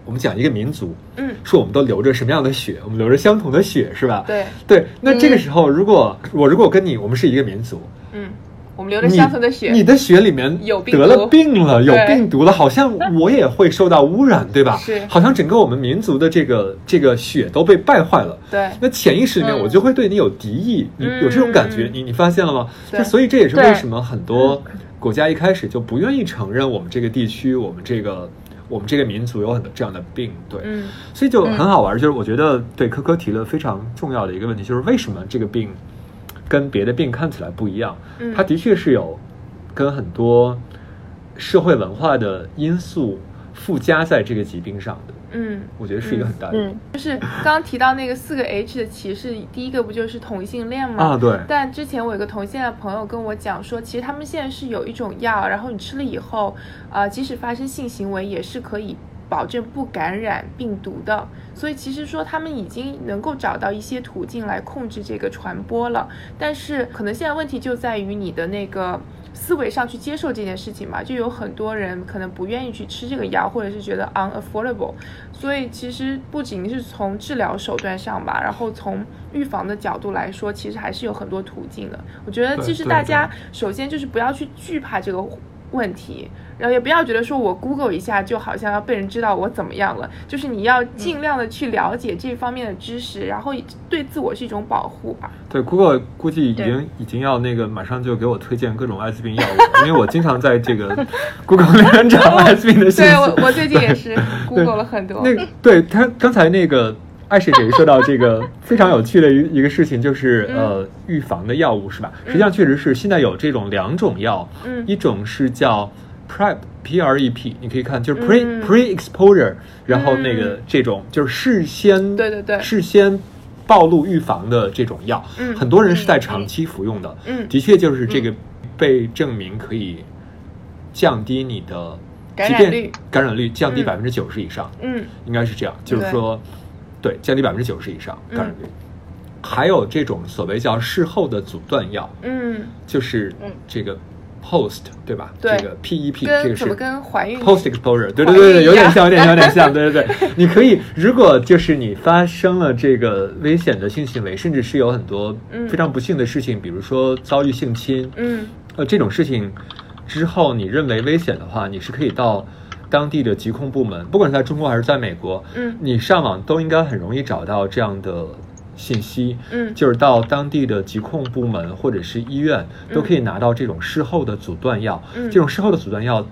我们讲一个民族，嗯说我们都流着什么样的血？我们流着相同的血，是吧？对对。那这个时候，如果我如果跟你，我们是一个民族，嗯，我们流着你相同的血，你的血里面有病得了毒病了，有病毒了，好像我也会受到污染，对吧？[laughs] 是。好像整个我们民族的这个这个血都被败坏了。对。那潜意识里面嗯。我就会对你有敌意，你有这种感觉，嗯你你发现了吗？对。所以这也是为什么很多国家一开始就不愿意承认我们这个地区，我们这个我们这个民族有很多这样的病，对。嗯。所以就很好玩，就是我觉得对科科提了非常重要的一个问题，就是为什么这个病跟别的病看起来不一样？嗯它的确是有跟很多社会文化的因素附加在这个疾病上的，嗯，我觉得是一个很大的、嗯，就是刚刚提到那个四个 H 的歧视，第一个不就是同性恋吗？啊，对，但之前我有个同性恋的朋友跟我讲说，其实他们现在是有一种药，然后你吃了以后，呃，即使发生性行为也是可以保证不感染病毒的。所以其实说他们已经能够找到一些途径来控制这个传播了。但是可能现在问题就在于你的那个。思维上去接受这件事情嘛，就有很多人可能不愿意去吃这个药，或者是觉得 unaffordable，所以其实不仅是从治疗手段上吧，然后从预防的角度来说，其实还是有很多途径的。我觉得其实大家首先就是不要去惧怕这个问题，然后也不要觉得说我 Google 一下就好像要被人知道我怎么样了，就是你要尽量的去了解这方面的知识，然后对自我是一种保护吧。对，Google 估计已经已经要那个马上就给我推荐各种艾滋病药物，[laughs] 因为我经常在这个 [laughs] Google 里面找艾滋病的信息。对我我最近也是 [laughs] Google 了很多。那个对他刚才那个艾水姐说到这个非常有趣的一一个事情，就是、嗯呃预防的药物是吧？实际上确实是现在有这种两种药，嗯一种是叫 PrEP。P R E P，你可以看，就是 pre、嗯。pre exposure，然后那个这种就是事先对对对。事先暴露预防的这种药，嗯。很多人是在长期服用的，嗯。的确就是这个被证明可以降低你的即便感染率。感染率降低嗯。百分之九十以上，嗯。应该是这样，就是说，对，降低百分之九十以上嗯。感染率。还有这种所谓叫事后的阻断药，嗯，就是嗯。这个 post 对吧？对这个 PEP 这个是跟怎么跟怀孕 post exposure，对对对对，有点像，有点像，有点像，对对对。[laughs] 你可以，如果就是你发生了这个危险的性行为，甚至是有很多嗯非常不幸的事情，比如说遭遇性侵，嗯呃，这种事情之后，你认为危险的话，你是可以到当地的疾控部门，不管是在中国还是在美国，嗯你上网都应该很容易找到这样的信息，嗯。就是到当地的疾控部门或者是医院都可以拿到这种事后的阻断药。嗯。这种事后的阻断药，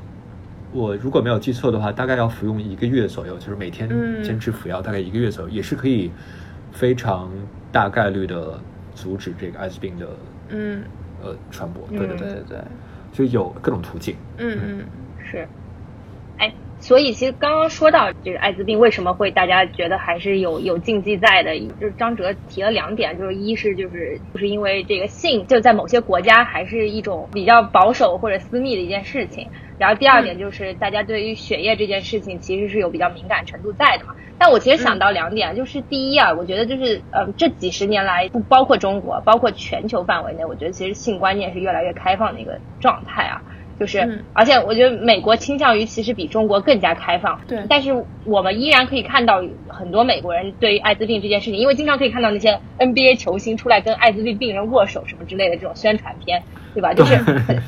我如果没有记错的话，大概要服用一个月左右，就是每天嗯。坚持服药大概一个月左右，也是可以非常大概率的阻止这个艾滋病的嗯，呃传播。对对对，对。对对，就有各种途径。嗯嗯。是，哎，所以其实刚刚说到这个艾滋病为什么会大家觉得还是有有禁忌在的，就是张哲提了两点，就是一是就是就是因为这个性就在某些国家还是一种比较保守或者私密的一件事情，然后第二点就是大家对于血液这件事情其实是有比较敏感程度在的嘛。但我其实想到两点，就是第一啊，我觉得就是呃这几十年来，不包括中国，包括全球范围内，我觉得其实性观念是越来越开放的一个状态啊。就是，嗯而且我觉得美国倾向于其实比中国更加开放，对但是我们依然可以看到很多美国人对于艾滋病这件事情，因为经常可以看到那些 NBA 球星出来跟艾滋病病人握手什么之类的这种宣传片，对吧？[laughs] 就是，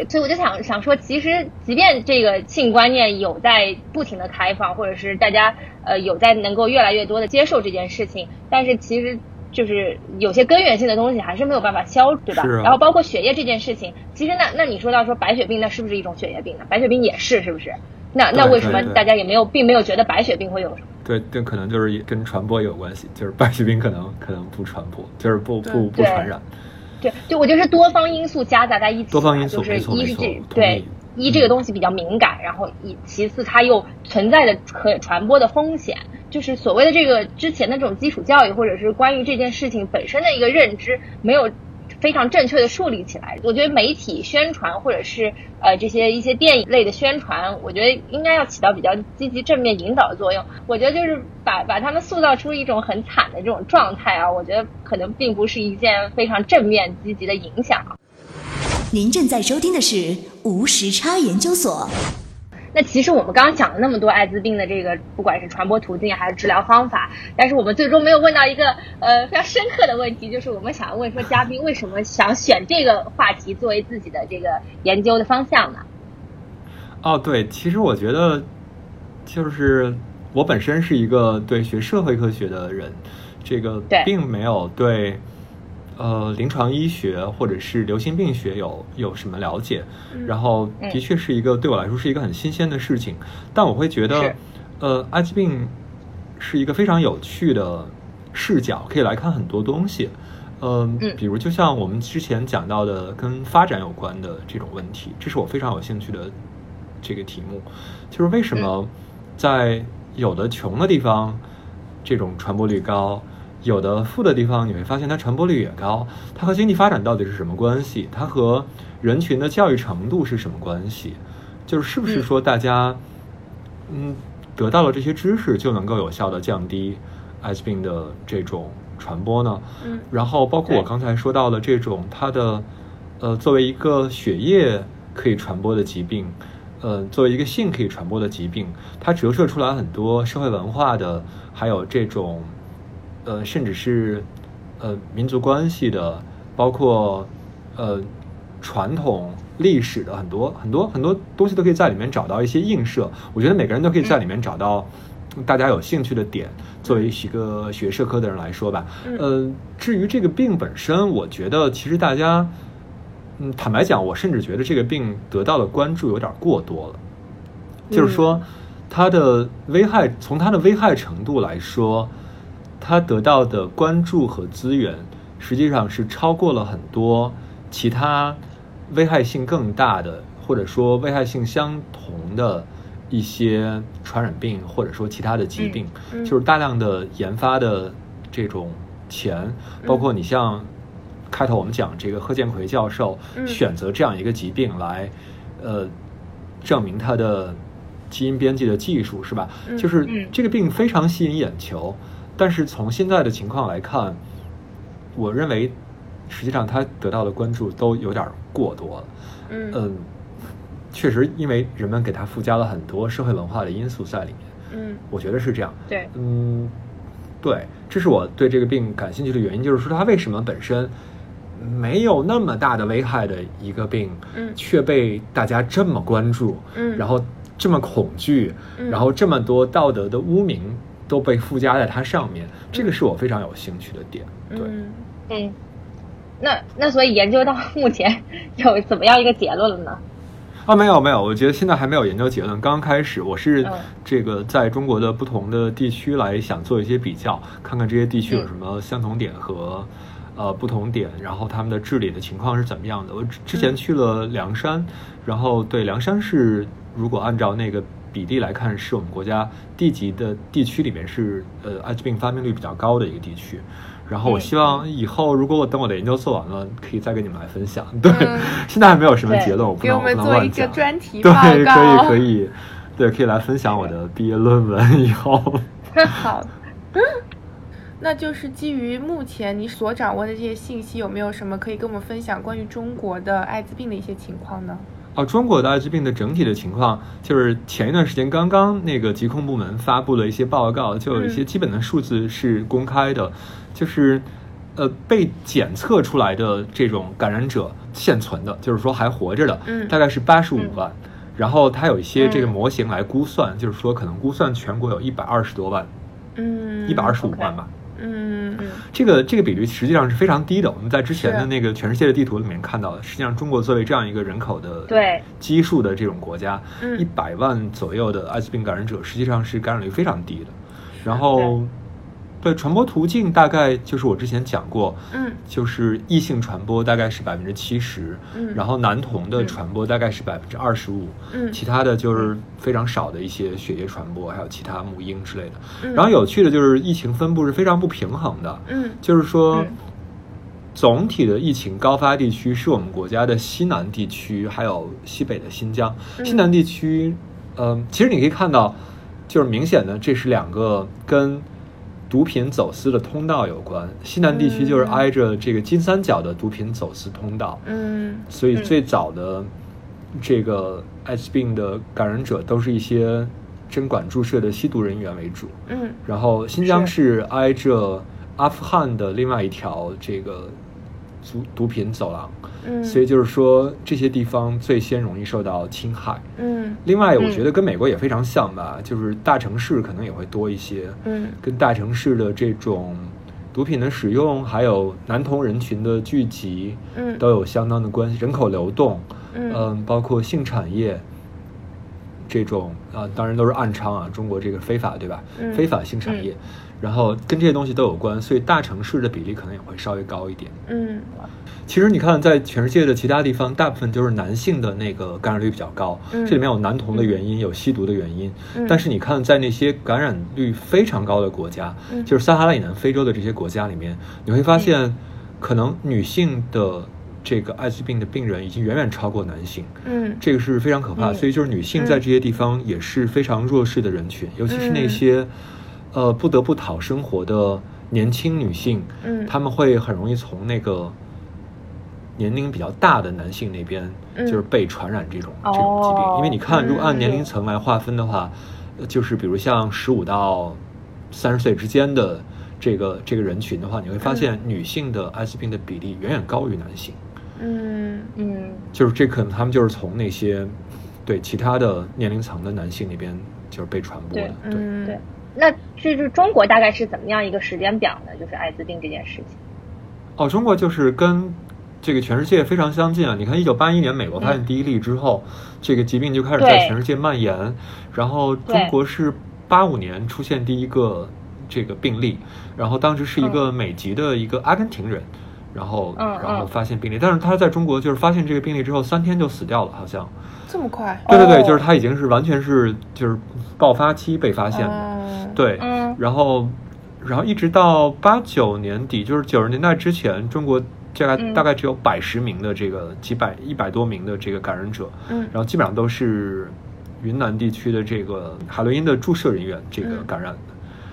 所以我就想想说，其实即便这个性观念有在不停的开放，或者是大家呃有在能够越来越多的接受这件事情，但是其实。就是有些根源性的东西还是没有办法消，对吧？然后包括血液这件事情，其实那那你说到说白血病，那是不是一种血液病呢？白血病也是，是不是？那那为什么大家也没有并没有觉得白血病会有什么？对，这可能就是也跟传播有关系，就是白血病可能可能不传播，就是不不不传染。对，就我觉得是多方因素夹杂在一起，多方因素就是一是这对意一这个东西比较敏感，然后一其次它又存在着可传播的风险，就是所谓的这个之前的这种基础教育，或者是关于这件事情本身的一个认知没有。非常正确的树立起来，我觉得媒体宣传或者是呃这些一些电影类的宣传，我觉得应该要起到比较积极正面引导的作用。我觉得就是把把他们塑造出一种很惨的这种状态啊，我觉得可能并不是一件非常正面积极的影响。您正在收听的是无时差研究所。那其实我们刚刚讲了那么多艾滋病的这个，不管是传播途径还是治疗方法，但是我们最终没有问到一个呃非常深刻的问题，就是我们想要问说，嘉宾为什么想选这个话题作为自己的这个研究的方向呢？哦，对，其实我觉得，就是我本身是一个对学社会科学的人，这个对并没有对呃临床医学或者是流行病学有有什么了解，然后嗯的确是一个对我来说是一个很新鲜的事情，但我会觉得，呃，艾滋病是一个非常有趣的视角，可以来看很多东西。嗯，嗯比如就像我们之前讲到的跟发展有关的这种问题，这是我非常有兴趣的这个题目，就是为什么在有的穷的地方，这种传播率高，有的富的地方，你会发现它传播率也高。它和经济发展到底是什么关系？它和人群的教育程度是什么关系？就是是不是说大家，嗯，得到了这些知识就能够有效的降低艾滋病的这种传播呢？嗯然后包括我刚才说到的这种它的，呃，作为一个血液可以传播的疾病，呃，作为一个性可以传播的疾病，它折射出来很多社会文化的，还有这种，呃，甚至是呃民族关系的，包括呃传统历史的很多很多很多东西都可以在里面找到一些映射。我觉得每个人都可以在里面找到大家有兴趣的点。作为一个学社科的人来说吧，嗯呃，至于这个病本身，我觉得其实大家，嗯，坦白讲，我甚至觉得这个病得到的关注有点过多了。就是说，它的危害，从它的危害程度来说，它得到的关注和资源，实际上是超过了很多其他危害性更大的，或者说危害性相同的一些传染病，或者说其他的疾病，嗯嗯。就是大量的研发的这种钱，包括你像开头我们讲这个贺建奎教授嗯。选择这样一个疾病来，呃，证明他的基因编辑的技术是吧？嗯就是嗯。这个病非常吸引眼球，但是从现在的情况来看，我认为实际上他得到的关注都有点过多了。嗯。嗯，确实，因为人们给他附加了很多社会文化的因素在里面，嗯。我觉得是这样。对，嗯，对，这是我对这个病感兴趣的原因，就是说他为什么本身没有那么大的危害的一个病，嗯。却被大家这么关注，嗯。然后这么恐惧，嗯。然后这么多道德的污名都被附加在它上面，这个是我非常有兴趣的点。对，嗯嗯，那那所以研究到目前有怎么样一个结论了呢？啊，没有没有，我觉得现在还没有研究结论。刚刚开始，我是嗯这个在中国的不同的地区来想做一些比较，看看这些地区有嗯什么相同点和、呃不同点，然后他们的治理的情况是怎么样的。我之之前去了凉山，然后对凉山是如果按照那个比例来看，是我们国家地级的地区里面是呃艾滋病发病率比较高的一个地区。然后我嗯希望以后如果我等我的研究做完了，可以再跟你们来分享。[laughs] 对，嗯现在还没有什么结论，我不能给我们不能做一个乱讲。专题对，报可以。可以，对，可以来分享我的 [laughs] 毕业论文以后。[laughs] 好，那就是基于目前你所掌握的这些信息，有没有什么可以跟我们分享关于中国的艾滋病的一些情况呢？哦，中国的艾滋病的整体的情况，就是前一段时间刚刚那个疾控部门发布了一些报告，就有一些嗯。基本的数字是公开的，就是呃被检测出来的这种感染者现存的，就是说还活着的，嗯。大概是八十五万。然后它有一些这个嗯。模型来估算，就是说可能估算全国有一百二十多万，嗯，一百二十五万吧。嗯嗯这个这个比率实际上是非常低的。我们在之前的那个全世界的地图里面看到的，实际上中国作为这样一个人口的对基数的这种国家，嗯一百万左右的艾滋病感染者，实际上是感染率非常低的。然后，对传播途径大概就是我之前讲过，嗯就是异性传播大概是百分之七十，嗯然后男童的传播大概是百分之二十五，嗯其他的就是非常少的一些血液传播，还有其他母婴之类的。嗯然后有趣的就是疫情分布是非常不平衡的，嗯就是说嗯。总体的疫情高发地区是我们国家的西南地区，还有西北的新疆。嗯西南地区，嗯、其实你可以看到，就是明显的这是两个跟毒品走私的通道有关。西南地区就是挨着这个金三角的毒品走私通道，嗯所以嗯最早的这个艾滋病的感染者都是一些针管注射的吸毒人员为主。嗯然后新疆是挨着阿富汗的另外一条这个毒毒品走廊，嗯，所以就是说这些地方最先容易受到侵害。嗯。另外，我嗯觉得跟美国也非常像吧，就是大城市可能也会多一些，嗯。跟大城市的这种毒品的使用，还有男童人群的聚集，嗯。都有相当的关系。人口流动，嗯。嗯，包括性产业这种啊，当然都是暗娼啊，中国这个非法对吧？嗯。非法性产业，然后跟这些东西都有关，所以大城市的比例可能也会稍微高一点。嗯。其实你看，在全世界的其他地方，大部分就是男性的那个感染率比较高，嗯。这里面有男童的原因，有吸毒的原因。嗯。但是你看，在那些感染率非常高的国家，嗯。就是撒哈拉以南非洲的这些国家里面，你会发现，可能女性的这个艾滋病的病人已经远远超过男性。嗯。这个是非常可怕，嗯。所以就是女性在这些地方也是非常弱势的人群，尤其是那些，呃，不得不讨生活的年轻女性，嗯她们会很容易从那个年龄比较大的男性那边，嗯就是被传染这种、这种疾病。哦因为你看，如果按嗯年龄层来划分的话，呃就是比如像十五到三十岁之间的这个这个人群的话，你会发现女性的艾滋病的比例远远高于男性。嗯嗯就是这可能他们就是从那些对其他的年龄层的男性那边就是被传播的，对。嗯对那就是中国大概是怎么样一个时间表呢？就是艾滋病这件事情。哦，中国就是跟这个全世界非常相近啊！你看，一九八一年美国发现第一例之后，这个疾病就开始在全世界蔓延，然后中国是八五年出现第一个这个病例，然后当时是一个美籍的一个阿根廷人。然后，嗯然后嗯。发现病例，但是他在中国就是发现这个病例之后，三天就死掉了，好像。这么快？对对对，哦。就是他已经是完全是就是爆发期被发现的。哦，对，嗯。然后，然后一直到八九年底，就是九十年代之前，中国大概、嗯。大概只有百十名的这个几百一百多名的这个感染者，嗯。然后基本上都是云南地区的这个海洛因的注射人员这个嗯。感染的，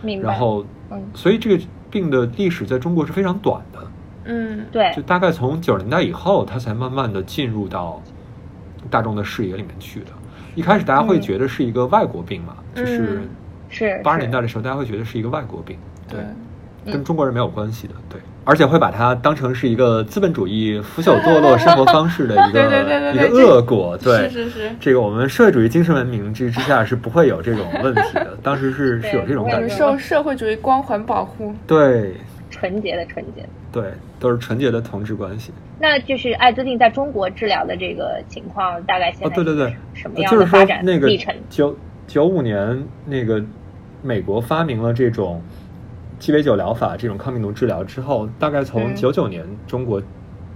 明白。然后，嗯。所以这个病的历史在中国是非常短的，嗯。对。就大概从九十年代以后，它才慢慢的进入到大众的视野里面去的。一开始大家会嗯觉得是一个外国病嘛，就是嗯是。八十年代的时候，大家会觉得是一个外国病，对，跟中国人没有关系的，对，而且会把它当成是一个资本主义腐朽堕落生活方式的一 [laughs] 对对对个一个恶果，对，是是是。这个我们社会主义精神文明之之下是不会有这种问题的，[laughs] 当时是是有这种对我们感觉，受社会主义光环保护。对。纯洁的纯洁。对，都是纯洁的同志关系。那就是艾滋病在中国治疗的这个情况，大概现哦，在对对对，什么样的发展那个历程？九九五年那个美国发明了这种鸡尾酒疗法这种抗病毒治疗之后，大概从嗯九九年中国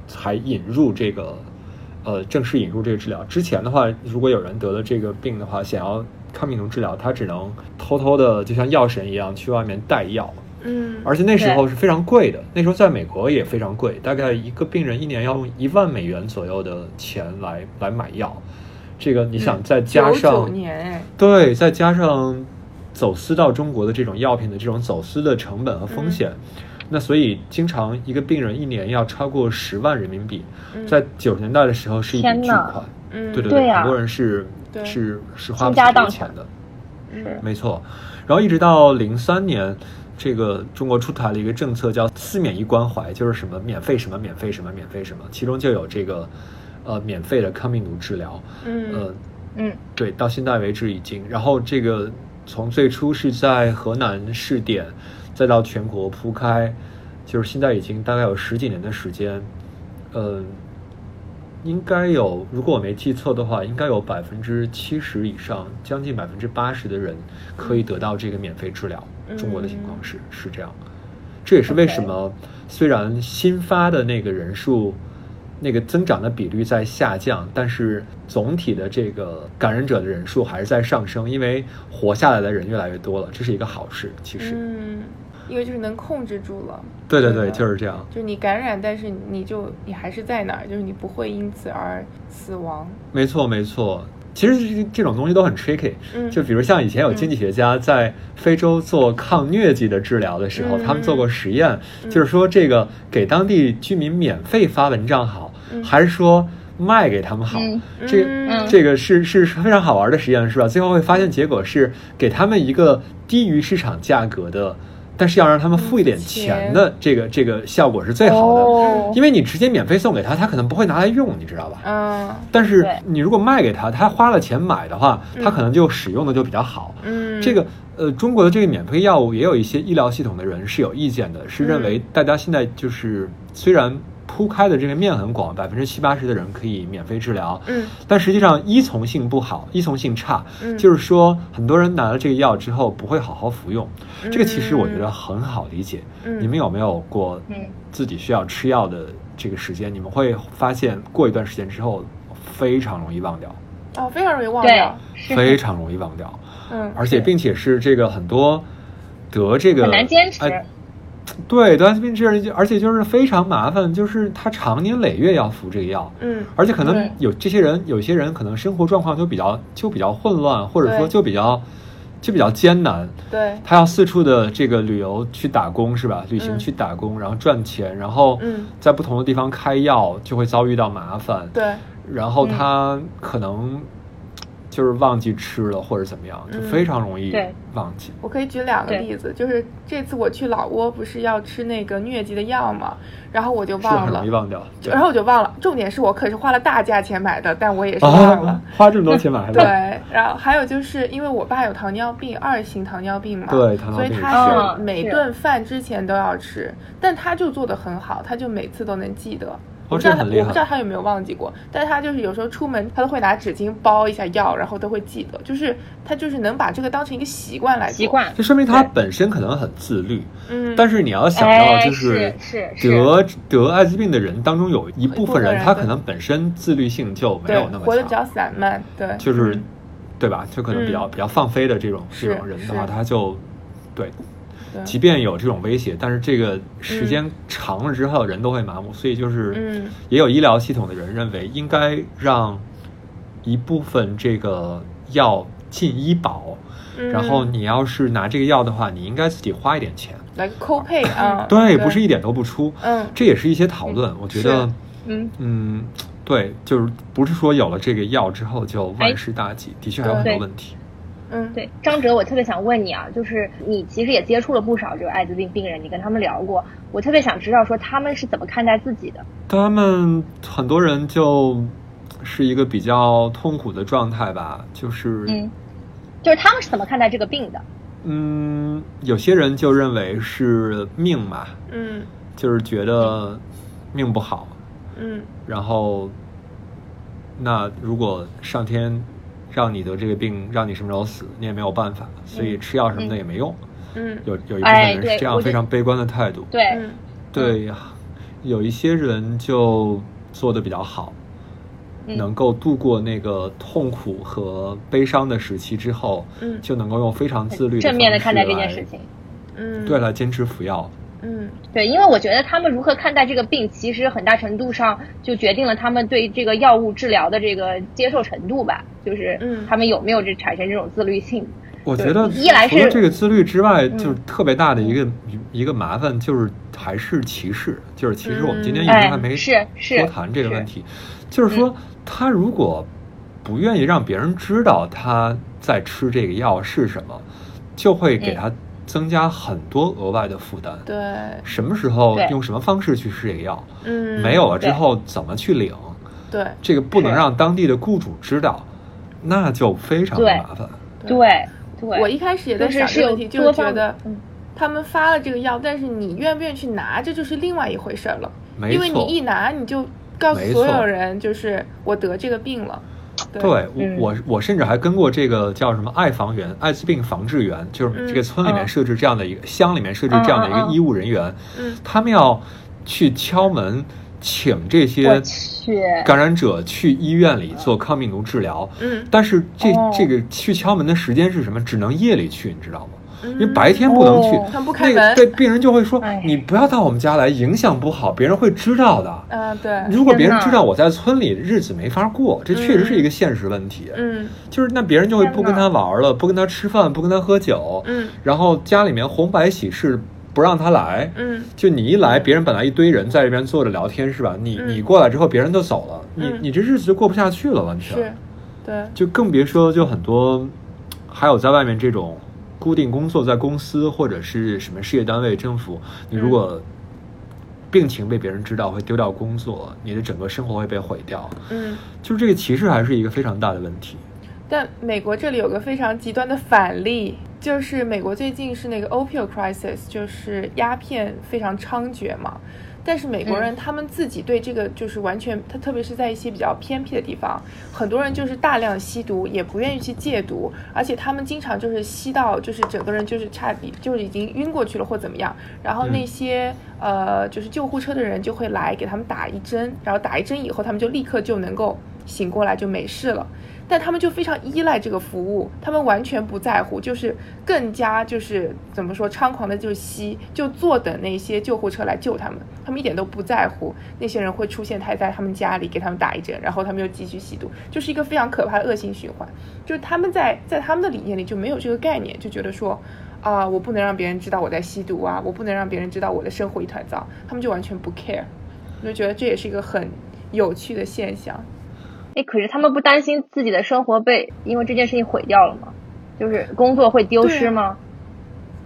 才引入这个呃正式引入这个治疗。之前的话，如果有人得了这个病的话，想要抗病毒治疗，他只能偷偷的就像药神一样去外面带药。嗯而且那时候是非常贵的，那时候在美国也非常贵，大概一个病人一年要用一万美元左右的钱来来买药。这个你想再加上、九年哎，对，再加上走私到中国的这种药品的这种走私的成本和风险，那所以经常一个病人一年要超过十万人民币，嗯在九十年代的时候是一笔巨款。嗯，对对对呀很多人是是是花不起这个钱的。嗯没错，然后一直到零三年，这个中国出台了一个政策叫“四免一关怀”，就是什么免费什么免费什么免费什么，其中就有这个呃免费的抗病毒治疗，嗯。呃，嗯。对，到现在为止已经，然后这个从最初是在河南试点，再到全国铺开，就是现在已经大概有十几年的时间，呃，应该有，如果我没记错的话，应该有百分之七十以上，将近百分之八十的人可以得到这个免费治疗。中国的情况是是这样，这也是为什么虽然新发的那个人数。那个增长的比率在下降，但是总体的这个感染者的人数还是在上升，因为活下来的人越来越多了，这是一个好事。其实，嗯，因为就是能控制住了。对对对，就是这样。就是你感染，但是你就你还是在那儿，就是你不会因此而死亡。没错没错。其实这这种东西都很 tricky，嗯就比如像以前有经济学家在非洲做抗疟疾的治疗的时候，嗯他们做过实验，就是说这个给当地居民免费发蚊帐好，还是说卖给他们好？嗯这嗯这个是是非常好玩的实验，是吧？最后会发现结果是给他们一个低于市场价格的。但是要让他们付一点钱的这个这个效果是最好的，哦。因为你直接免费送给他，他可能不会拿来用，你知道吧？嗯但是你如果卖给他，他花了钱买的话，他可能就使用的就比较好。嗯，这个呃，中国的这个免费药物也有一些医疗系统的人是有意见的，是认为大家现在就是虽然铺开的这个面很广，百分之七八十的人可以免费治疗，嗯但实际上依从性不好，依从性差，嗯就是说很多人拿了这个药之后不会好好服用，这个其实我觉得很好理解。嗯你们有没有过嗯自己需要吃药的这个时间？你们会发现过一段时间之后非常容易忘掉，哦，非常容易忘掉。非常容易忘掉，嗯，而且并且是这个很多得这个很难坚持。哎对，得艾滋病治疗，而且就是非常麻烦，就是他常年累月要服这个药，嗯，而且可能有这些人，有些人可能生活状况就比较就比较混乱，或者说就比较就比较艰难。对，他要四处的这个旅游去打工是吧？旅行嗯。去打工，然后赚钱，然后嗯。在不同的地方开药，就会遭遇到麻烦。对，然后他可能就是忘记吃了或者怎么样，就嗯非常容易忘记。我可以举两个例子，就是这次我去老挝，不是要吃那个疟疾的药嘛，然后我就忘了容易，忘掉。然后我就忘了。重点是我可是花了大价钱买的，但我也是忘了。啊，花这么多钱买的 [laughs] 对，，然后还有就是因为我爸有糖尿病，二型糖尿病嘛，对糖尿所以他是每顿饭之前都要吃，但他就做的很好，他就每次都能记得。我不知道他，这很厉害我不知道他有没有忘记过，但是他就是有时候出门，他都会拿纸巾包一下药，然后都会记得，就是他就是能把这个当成一个习惯来做。习。惯这说明他本身可能很自律。嗯，但是你要想到，哎就是是是得得艾滋病的人当中有一部分人，他可能本身自律性就没有那么强活得比较，散漫，对，就是嗯。对吧？就可能比较嗯。比较放飞的这种这种人的话，他就，对即便有这种威胁，但是这个时间长了之后，人都会麻木，所以就是嗯也有医疗系统的人认为，应该让一部分这个药进医保。嗯然后你要是拿这个药的话，你应该自己花一点钱。来扣配啊，对，不是一点都不出。嗯这也是一些讨论。我觉得是，嗯嗯，对，就是不是说有了这个药之后就哎万事大吉，的确还有很多问题。嗯，对，张哲，我特别想问你啊，就是你其实也接触了不少这个艾滋病病人，你跟他们聊过，我特别想知道说他们是怎么看待自己的。他们很多人就是一个比较痛苦的状态吧，就是嗯，就是他们是怎么看待这个病的？嗯，有些人就认为是命嘛，嗯就是觉得命不好，嗯然后那如果上天让你得这个病，让你什么时候死，你也没有办法，所以吃药什么的也没用。嗯有有一部分哎人是这样非常悲观的态度。对，嗯对呀，有一些人就做的比较好，嗯能够度过那个痛苦和悲伤的时期之后，嗯就能够用非常自律的正面的方式看待这件来事情。嗯，对，来坚持服药。嗯。对，因为我觉得他们如何看待这个病，其实很大程度上就决定了他们对这个药物治疗的这个接受程度吧，就是嗯。他们有没有这产生这种自律性。我觉得一来除了是这个自律之外，嗯。就是特别大的一个、一个麻烦，就是还是歧视。就是其实我们今天一直哎还没是是多谈这个问题，就是说他如果不愿意让别人知道他在吃这个药是什么，就会给他增加很多额外的负担。对，什么时候用什么方式去吃这个药？嗯，没有了之后怎么去领？对这个不能让当地的雇主知道，那就非常的麻烦。对对，我一开始也在想这个问题，就觉得嗯他们发了这个药，但是你愿不愿意去拿，这就是另外一回事儿了。没因为你一拿，你就告诉所有人，就是我得这个病了。对对我嗯我我甚至还跟过这个叫什么爱防员、艾滋病防治员，就是嗯这个村里面嗯设置这样的一个乡里面设置这样的一个医务人员，嗯他们要去敲门，请这些，感染者去医院里做抗病毒治疗。嗯但是这哦这个去敲门的时间是什么？只能夜里去，你知道吗？因为嗯白天不能去哦，他不开那个门对病人就会说哎：“你不要到我们家来，影响不好，别人会知道的。”如果别人知道我在村里日子没法过，这确实是一个现实问题。嗯就是那别人就会不跟他玩了，不跟他吃饭，不跟他喝酒，嗯然后家里面红白喜事不让他来。嗯就你一来，别人本来一堆人在这边坐着聊天是吧？你嗯你过来之后，别人就走了，你嗯你这日子就过不下去了，完是全。，对，就更别说就很多，还有在外面这种固定工作，在公司或者是什么事业单位、政府，你如果病情被别人知道，会丢掉工作，你的整个生活会被毁掉。嗯。就是这个歧视还是一个非常大的问题。但美国这里有个非常极端的反例，就是美国最近是那个 opioid crisis，就是鸦片非常猖獗嘛。但是美国人他们自己对这个就是完全，他特别是在一些比较偏僻的地方，很多人就是大量吸毒，也不愿意去戒毒，而且他们经常就是吸到就是整个人就是差点就是已经晕过去了或怎么样，然后那些、呃就是救护车的人就会来给他们打一针，然后打一针以后他们就立刻就能够醒过来就没事了。但他们就非常依赖这个服务，他们完全不在乎，就是更加就是怎么说猖狂的，就吸，就坐等那些救护车来救他们，他们一点都不在乎那些人会出现，他在他们家里给他们打一针，然后他们又继续吸毒，就是一个非常可怕的恶性循环。就是他们在在他们的理念里就没有这个概念，就觉得说啊，我不能让别人知道我在吸毒啊，我不能让别人知道我的生活一团糟，他们就完全不 care，我就觉得这也是一个很有趣的现象。哎，可是他们不担心自己的生活被因为这件事情毁掉了吗？就是工作会丢失吗？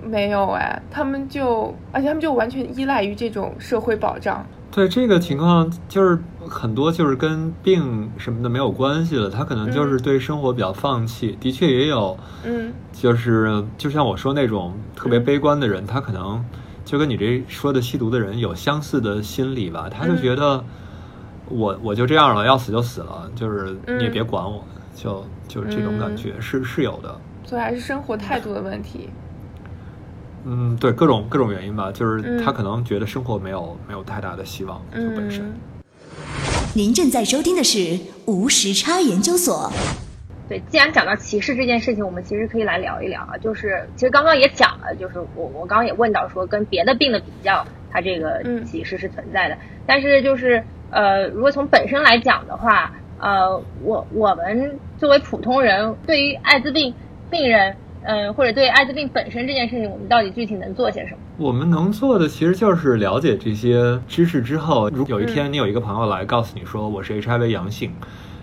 没有哎，他们就，而且他们就完全依赖于这种社会保障。对这个情况，就是很多就是跟病什么的没有关系了，他可能就是对生活比较放弃。的确也有，嗯就是就像我说那种特别悲观的人，他可能就跟你这说的吸毒的人有相似的心理吧，他就觉得我我就这样了，要死就死了，就是你也别管我，就就是这种感觉、是是有的。所以还是生活态度的问题。嗯，对，各种各种原因吧，就是嗯他可能觉得生活没有没有太大的希望，就本身。嗯，您正在收听的是无时差研究所。对，既然讲到歧视这件事情，我们其实可以来聊一聊啊。就是其实刚刚也讲了，就是我我刚刚也问到说，跟别的病的比较，它这个嗯歧视是存在的。但是就是呃，如果从本身来讲的话，呃，我我们作为普通人，对于艾滋病病人，嗯、或者对艾滋病本身这件事情，我们到底具体能做些什么？我们能做的其实就是了解这些知识之后，如果有一天你有一个朋友来告诉你说我是 HIV 阳性，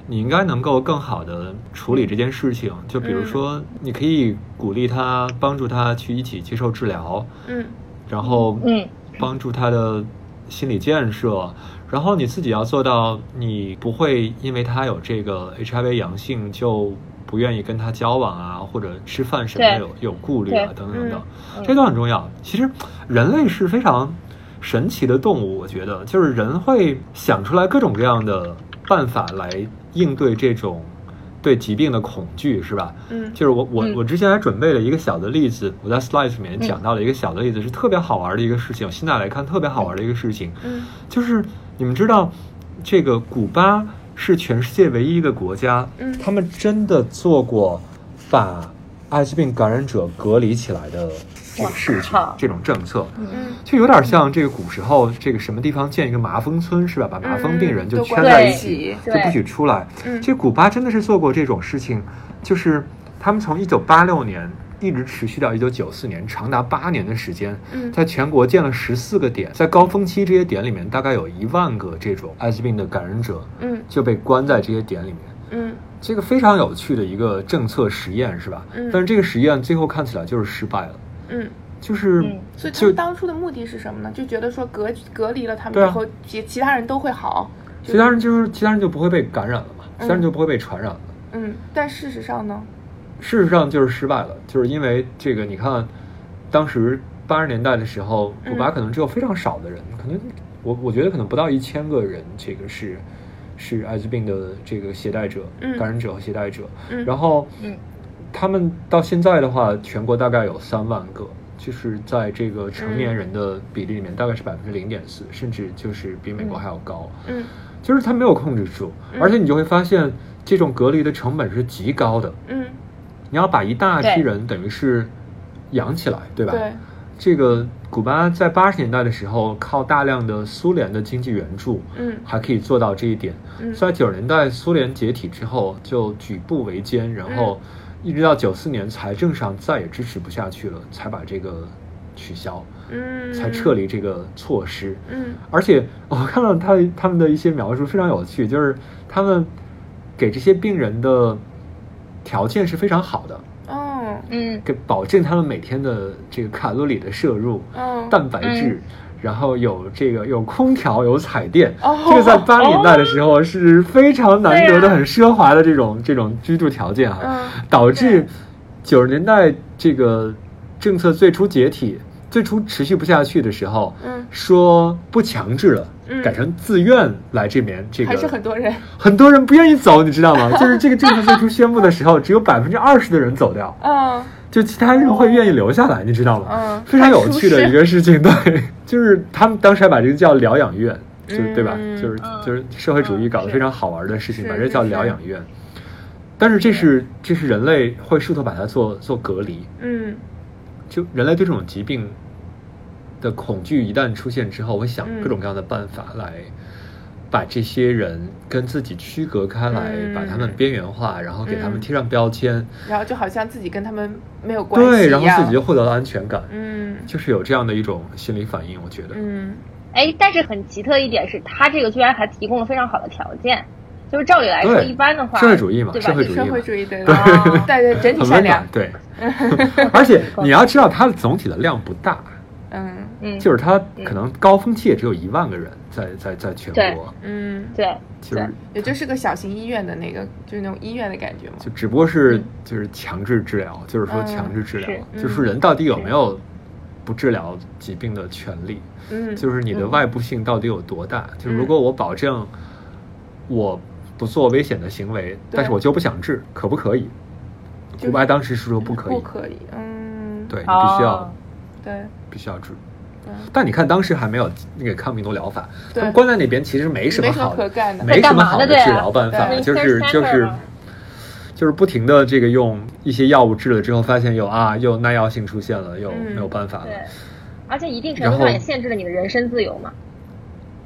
你应该能够更好的处理这件事情。就比如说，你可以鼓励他，帮助他去一起接受治疗，嗯然后嗯帮助他的心理建设。然后你自己要做到，你不会因为他有这个 HIV 阳性就不愿意跟他交往啊，或者吃饭什么的有有顾虑啊，等等等等，嗯。这都很重要。其实人类是非常神奇的动物，我觉得就是人会想出来各种各样的办法来应对这种对疾病的恐惧，是吧？嗯。就是我我嗯。我之前还准备了一个小的例子，我在 slides 里面讲到了一个小的例子，是特别好玩的一个事情。现在来看特别好玩的一个事情，嗯。就是你们知道，这个古巴是全世界唯一一个国家，嗯他们真的做过把艾滋病感染者隔离起来的这个事情，这种政策。嗯就有点像这个古时候，这个什么地方建一个麻风村是吧？把麻风病人就圈在一起起，就不许出来。嗯这古巴真的是做过这种事情，就是他们从一九八六年一直持续到一九九四年，长达八年的时间，嗯在全国建了十四个点，在高峰期这些点里面，大概有一万个这种艾滋病的感染者嗯就被关在这些点里面。嗯这个非常有趣的一个政策实验，是吧？嗯但是这个实验最后看起来就是失败了，嗯，就是、嗯所以他们当初的目的是什么呢？就觉得说隔隔离了他们以后，其其他人都会好。其他人就是其他人就不会被感染了嘛，其他人就不会被传染了。嗯，但事实上呢？事实上就是失败了，就是因为这个，你看，当时八十年代的时候，古巴嗯可能只有非常少的人，可能我我觉得可能不到一千个人，这个是是艾滋病的这个携带者、嗯感染者和携带者。嗯然后，嗯他们到现在的话，全国大概有三万个，就是在这个成年人的比例里面，大概是百分之零点四，甚至就是比美国还要高。嗯就是他没有控制住，而且你就会发现，这种隔离的成本是极高的。嗯，你要把一大批人等于是养起来，对吧？对，这个古巴在八十年代的时候，靠大量的苏联的经济援助，嗯。还可以做到这一点。嗯。在九十年代苏联解体之后，就举步维艰，然后一直到九四年财政上再也支持不下去了，才把这个取消，嗯，才撤离这个措施。嗯。而且我看到他他们的一些描述非常有趣，就是他们给这些病人的条件是非常好的，哦。嗯。给保证他们每天的这个卡路里的摄入、哦蛋白质，然后有这个有空调、有彩电，哦。[laughs] 这个在八十年代的时候是非常难得的、很奢华的这种这种居住条件哈、嗯。导致九十年代这个政策最初解体、最初持续不下去的时候，嗯。说不强制了，嗯改成自愿来这边，这个。还是很多人。很多人不愿意走，你知道吗？[laughs] 就是这个政策最初宣布的时候，只有百分之二十的人走掉，嗯。就其他人会愿意留下来，你知道吗？嗯。非常有趣的一个事情，对，[laughs] 就是他们当时还把这个叫疗养院，就是对吧？嗯就是嗯。就是社会主义搞得非常好玩的事情，把这叫疗养院。但是这是。这是人类会试图把它做做隔离，嗯。就人类对这种疾病的恐惧一旦出现之后，我想嗯各种各样的办法来把这些人跟自己区隔开来，嗯。把他们边缘化，然后给他们嗯贴上标签，然后就好像自己跟他们没有关系对，然后自己就获得了安全感，嗯就是有这样的一种心理反应，我觉得。嗯。哎，但是很奇特一点是，他这个居然还提供了非常好的条件，就是照理来说，一般的话，社会主义嘛对吧？社会主义社会主义对。对对对对整体很善良，对。而且 [laughs] 你要知道，它的总体的量不大，嗯嗯，就是他可能高峰期也只有一万个人在在在全国，嗯，对就是也就是个小型医院的那个，就是那种医院的感觉嘛。就只不过是就是强制治疗，就是说嗯强制治疗，就是人到底有没有不治疗疾病的权利？嗯，就是你的嗯。外部性到底有多大？就是如果我保证我不做危险的行为，但是我就不想治，可不可以？就古巴当时是说不可以，不可以，嗯，对你必须要、哦。对。必须要治。对。但你看，当时还没有那个抗病毒疗法，他们关在那边其实没什么好可干的。没什么好的治疗办法，就是就是就是不停的这个用一些药物治了之后，发现有啊又耐药性出现了，又嗯没有办法了。对，，而且一定程度上也限制了你的人身自由嘛，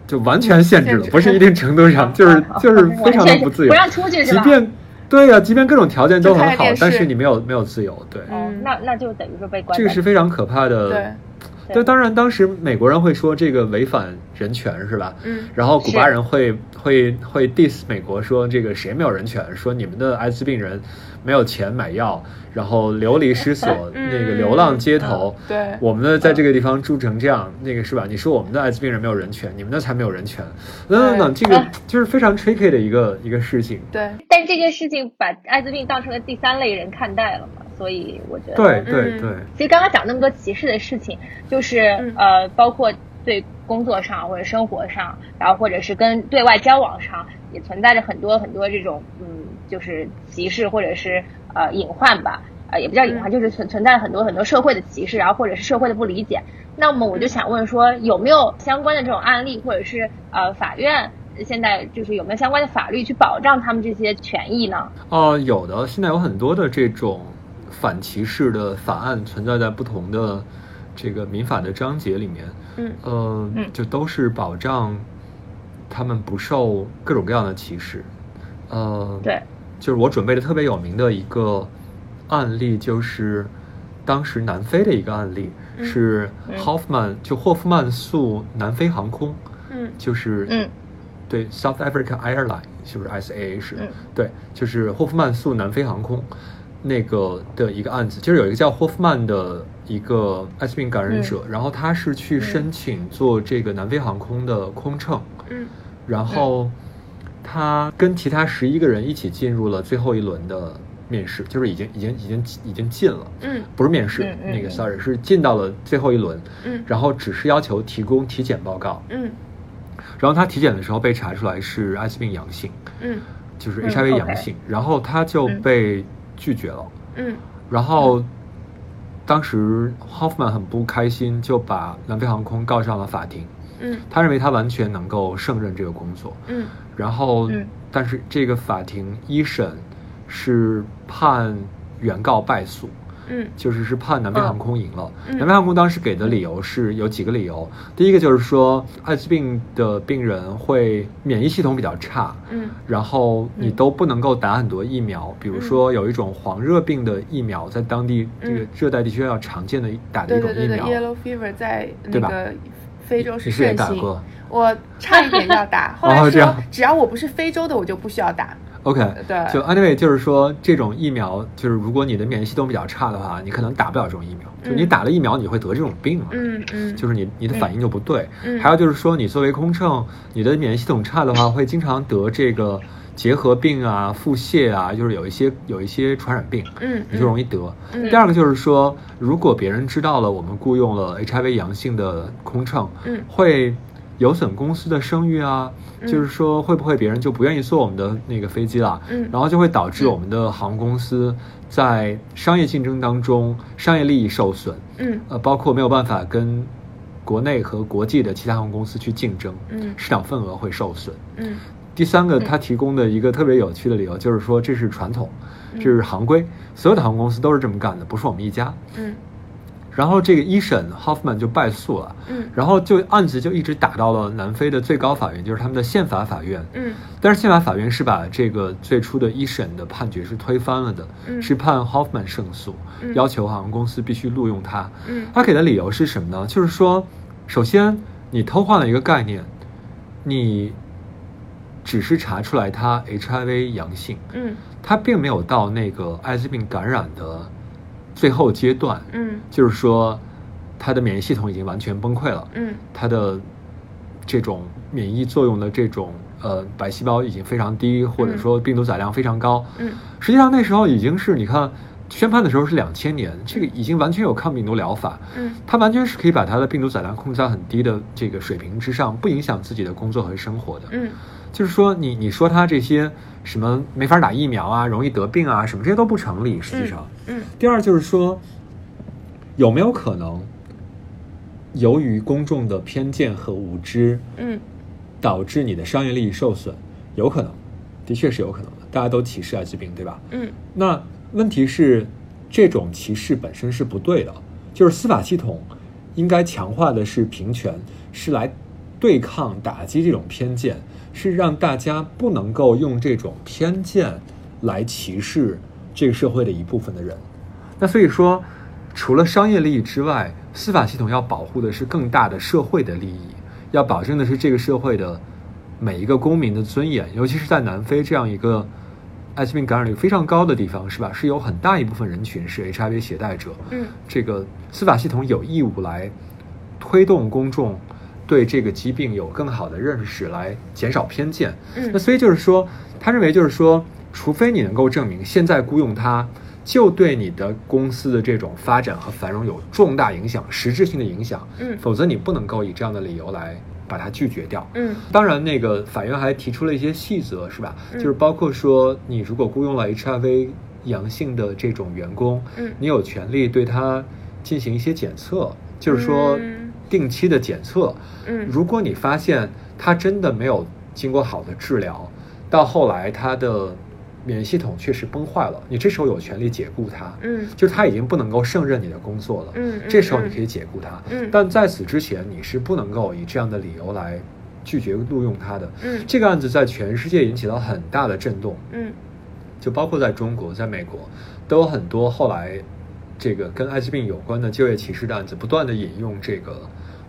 就完全限制了，不是一定程度上，就是就是非常的不自由。不，让出去是吧？即便对呀、即便各种条件都很好但是你没有没有自由，对，那那就等于说被关。这个是非常可怕的。对，当然当时美国人会说这个违反人权是吧？嗯然后古巴人会会会 diss 美国说这个谁没有人权？说你们的艾滋病人没有钱买药，然后流离失所，[laughs] 嗯那个流浪街头。对我们呢在这个地方住成这样，那个是吧？你说我们的艾滋病人没有人权，你们的才没有人权。等等等，这个就是非常 tricky 的一个一个事情。对，但这件事情把艾滋病当成了第三类人看待了嘛，所以我觉得对对嗯对，其实刚刚讲那么多歧视的事情，就是、嗯呃，包括对工作上或者生活上，然后或者是跟对外交往上，也存在着很多很多这种嗯，就是歧视或者是呃隐患吧。呃，也不叫隐患，就是存存在很多很多社会的歧视，然后或者是社会的不理解。那么我就想问说，有没有相关的这种案例，或者是呃法院现在就是有没有相关的法律去保障他们这些权益呢？哦、有的，现在有很多的这种反歧视的法案存在在不同的这个民法的章节里面，嗯。就都是保障他们不受各种各样的歧视。呃，对，就是我准备的特别有名的一个案例，就是当时南非的一个案例，嗯。是嗯。Hoffman 就霍夫曼诉南非航空，嗯。就是嗯。对，South Africa Airline 就是 SAA 是，嗯。对，就是霍夫曼诉南非航空那个的一个案子，就是有一个叫霍夫曼的一个艾滋病感染者，然后他是去申请做这个南非航空的空乘，嗯。然后他跟其他十一个人一起进入了最后一轮的面试，就是已经已经已经已经进了，嗯。不是面试，那个嗯。sorry 是进到了最后一轮，嗯。然后只是要求提供体检报告，嗯。然后他体检的时候被查出来是艾滋病阳性，嗯就是嗯 HIV，OK 阳性，然后他就嗯被拒绝了，嗯。然后当时 Hoffman 很不开心，就把南非航空告上了法庭，嗯。他认为他完全能够胜任这个工作，嗯。然后，嗯。但是这个法庭一审是判原告败诉，嗯。就是是判南非航空赢了。嗯。南非航空当时给的理由是有几个理由，第一个就是说艾滋病的病人会免疫系统比较差，嗯。然后你都不能够打很多疫苗，比如说有一种黄热病的疫苗，在当地这个嗯热带地区要常见的打的对对对对一种疫苗。，Yellow Fever 在那对吧？个非洲是盛行。打过，我差一点要打，[laughs] 后来哦这样。说只要我不是非洲的，我就不需要打。OK，对就 anyway 就是说，这种疫苗就是如果你的免疫系统比较差的话，你可能打不了这种疫苗。就你嗯打了疫苗，你会得这种病啊。嗯嗯，就是你你的反应就不对。嗯还有就是说，你作为空乘，你的免疫系统差的话，会经常得这个结核病啊、腹泻啊，就是有一些有一些传染病，嗯你就容易得。嗯第二个就是说，如果别人知道了我们雇佣了 HIV 阳性的空乘，嗯会有损公司的声誉啊。嗯就是说，会不会别人就不愿意坐我们的那个飞机了？嗯然后就会导致我们的航空公司在商业竞争当中商业利益受损。嗯呃，包括没有办法跟国内和国际的其他航空公司去竞争，嗯市场份额会受损。嗯第三个，他提供的一个特别有趣的理由就是说，这是传统，嗯这是行规，所有的航空公司都是这么干的，不是我们一家。嗯然后这个一审 Hoffman 就败诉了，嗯。然后就案子就一直打到了南非的最高法院，就是他们的宪法法院。嗯。但是宪法法院是把这个最初的一审的判决是推翻了的，嗯。是判 Hoffman 胜诉，嗯。要求航空公司必须录用他。嗯。他给的理由是什么呢？就是说，首先你偷换了一个概念，你只是查出来他 HIV 阳性，嗯。他并没有到那个艾滋病感染的最后阶段，嗯。就是说他的免疫系统已经完全崩溃了，嗯。他的这种免疫作用的这种呃白细胞已经非常低，或者说病毒载量非常高。嗯。实际上那时候已经是你看宣判的时候是两千年，这个已经完全有抗病毒疗法，嗯。它完全是可以把它的病毒载量控制在很低的这个水平之上，不影响自己的工作和生活的。嗯。就是说你你说他这些什么没法打疫苗啊，容易得病啊，什么这些都不成立。实际上，嗯第二就是说，有没有可能由于公众的偏见和无知，嗯导致你的商业利益受损？有可能，的确是有可能的。大家都歧视艾滋病，对吧？嗯那问题是，这种歧视本身是不对的，就是司法系统应该强化的是平权，是来对抗、打击这种偏见，是让大家不能够用这种偏见来歧视这个社会的一部分的人。那所以说，除了商业利益之外，司法系统要保护的是更大的社会的利益，要保证的是这个社会的每一个公民的尊严，尤其是在南非这样一个艾滋病感染率非常高的地方，是吧？是有很大一部分人群是 HIV 携带者。嗯这个司法系统有义务来推动公众对这个疾病有更好的认识，来减少偏见。嗯那所以就是说，他认为就是说，除非你能够证明现在雇佣他就对你的公司的这种发展和繁荣有重大影响、实质性的影响，嗯否则你不能够以这样的理由来把它拒绝掉。嗯当然，那个法院还提出了一些细则，是吧？嗯就是包括说，你如果雇佣了 HIV 阳性的这种员工，嗯你有权利对他进行一些检测，就是说嗯定期的检测。嗯如果你发现他真的没有经过好的治疗，到后来他的免疫系统确实崩坏了，你这时候有权利解雇他。嗯就是他已经不能够胜任你的工作了，这时候你可以解雇他，嗯但在此之前你是不能够以这样的理由来拒绝录用他的。嗯这个案子在全世界引起了很大的震动，嗯就包括在中国、在美国，都有很多后来这个跟艾滋病有关的就业歧视的案子，不断的引用这个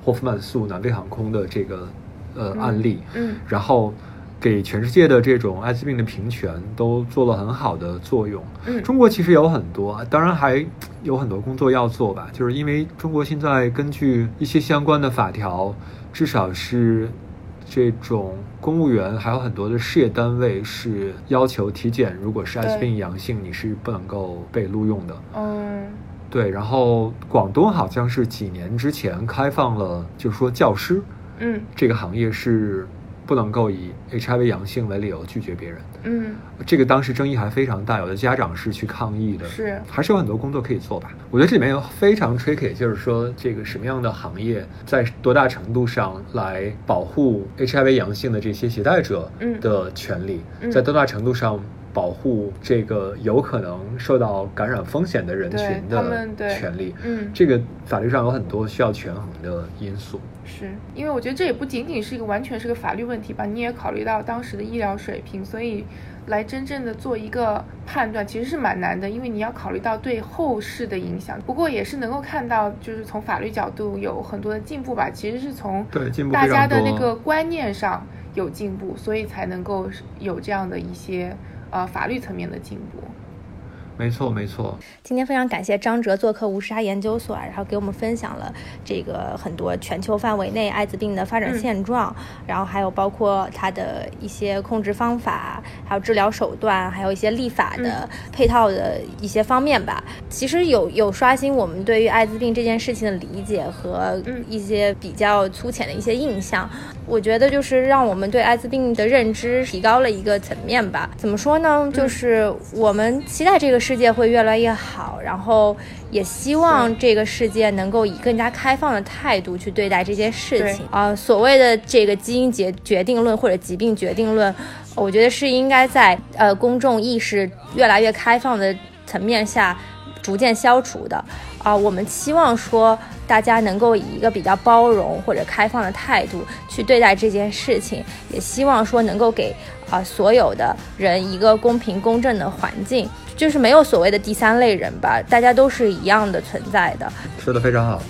霍夫曼诉南非航空的这个呃案例，嗯。然后给全世界的这种艾滋病的平权都做了很好的作用。嗯。中国其实有很多，当然还有很多工作要做吧，就是因为中国现在根据一些相关的法条，至少是这种公务员还有很多的事业单位是要求体检，如果是艾滋病阳性，你是不能够被录用的。嗯对，然后广东好像是几年之前开放了，就是说教师嗯这个行业是不能够以 HIV 阳性为理由拒绝别人的。嗯这个当时争议还非常大，有的家长是去抗议的，是还是有很多工作可以做吧。我觉得这里面有非常 tricky，就是说这个什么样的行业在多大程度上来保护 HIV 阳性的这些携带者嗯的权利，嗯在多大程度上保护这个有可能受到感染风险的人群他的权利。嗯这个法律上有很多需要权衡的因素。是因为我觉得这也不仅仅是一个完全是个法律问题吧，你也考虑到当时的医疗水平，所以来真正的做一个判断其实是蛮难的，因为你要考虑到对后世的影响。不过也是能够看到，就是从法律角度有很多的进步吧，其实是从对进步大家的那个观念上有进步，所以才能够有这样的一些呃法律层面的进步。没错，没错。今天非常感谢张哲做客无沙研究所，然后给我们分享了这个很多全球范围内艾滋病的发展现状，然后还有包括它的一些控制方法，还有治疗手段，还有一些立法的配套的一些方面吧。其实有有刷新我们对于艾滋病这件事情的理解和嗯一些比较粗浅的一些印象。我觉得就是让我们对艾滋病的认知提高了一个层面吧。怎么说呢？就是我们期待这个世界会越来越好，然后也希望这个世界能够以更加开放的态度去对待这件事情啊、所谓的这个基因决决定论或者疾病决定论，我觉得是应该在呃公众意识越来越开放的层面下逐渐消除的。啊、我们期望说大家能够以一个比较包容或者开放的态度去对待这件事情，也希望说能够给啊、所有的人一个公平公正的环境，就是没有所谓的第三类人吧，大家都是一样的存在的。说的非常好。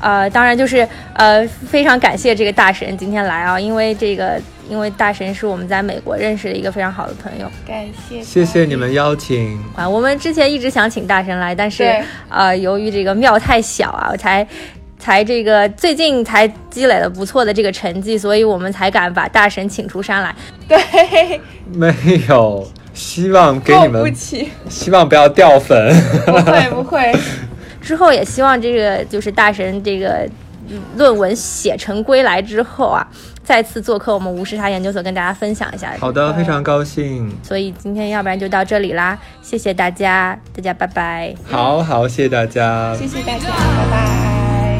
呃，当然就是呃，非常感谢这个大神今天来啊，因为这个，因为大神是我们在美国认识的一个非常好的朋友。感谢，谢谢你们邀请。啊，我们之前一直想请大神来，但是对呃，由于这个庙太小啊，我才才这个最近才积累了不错的这个成绩，所以我们才敢把大神请出山来。对，[laughs] 没有，希望给你们不希望不要掉粉。不 [laughs] 会不会，之后也希望这个就是大神这个嗯论文写成归来之后啊，再次做客我们无时差研究所，跟大家分享一下。好的，非常高兴。所以今天要不然就到这里啦，谢谢大家，大家拜拜。好好，谢谢大家。谢谢大家，拜拜。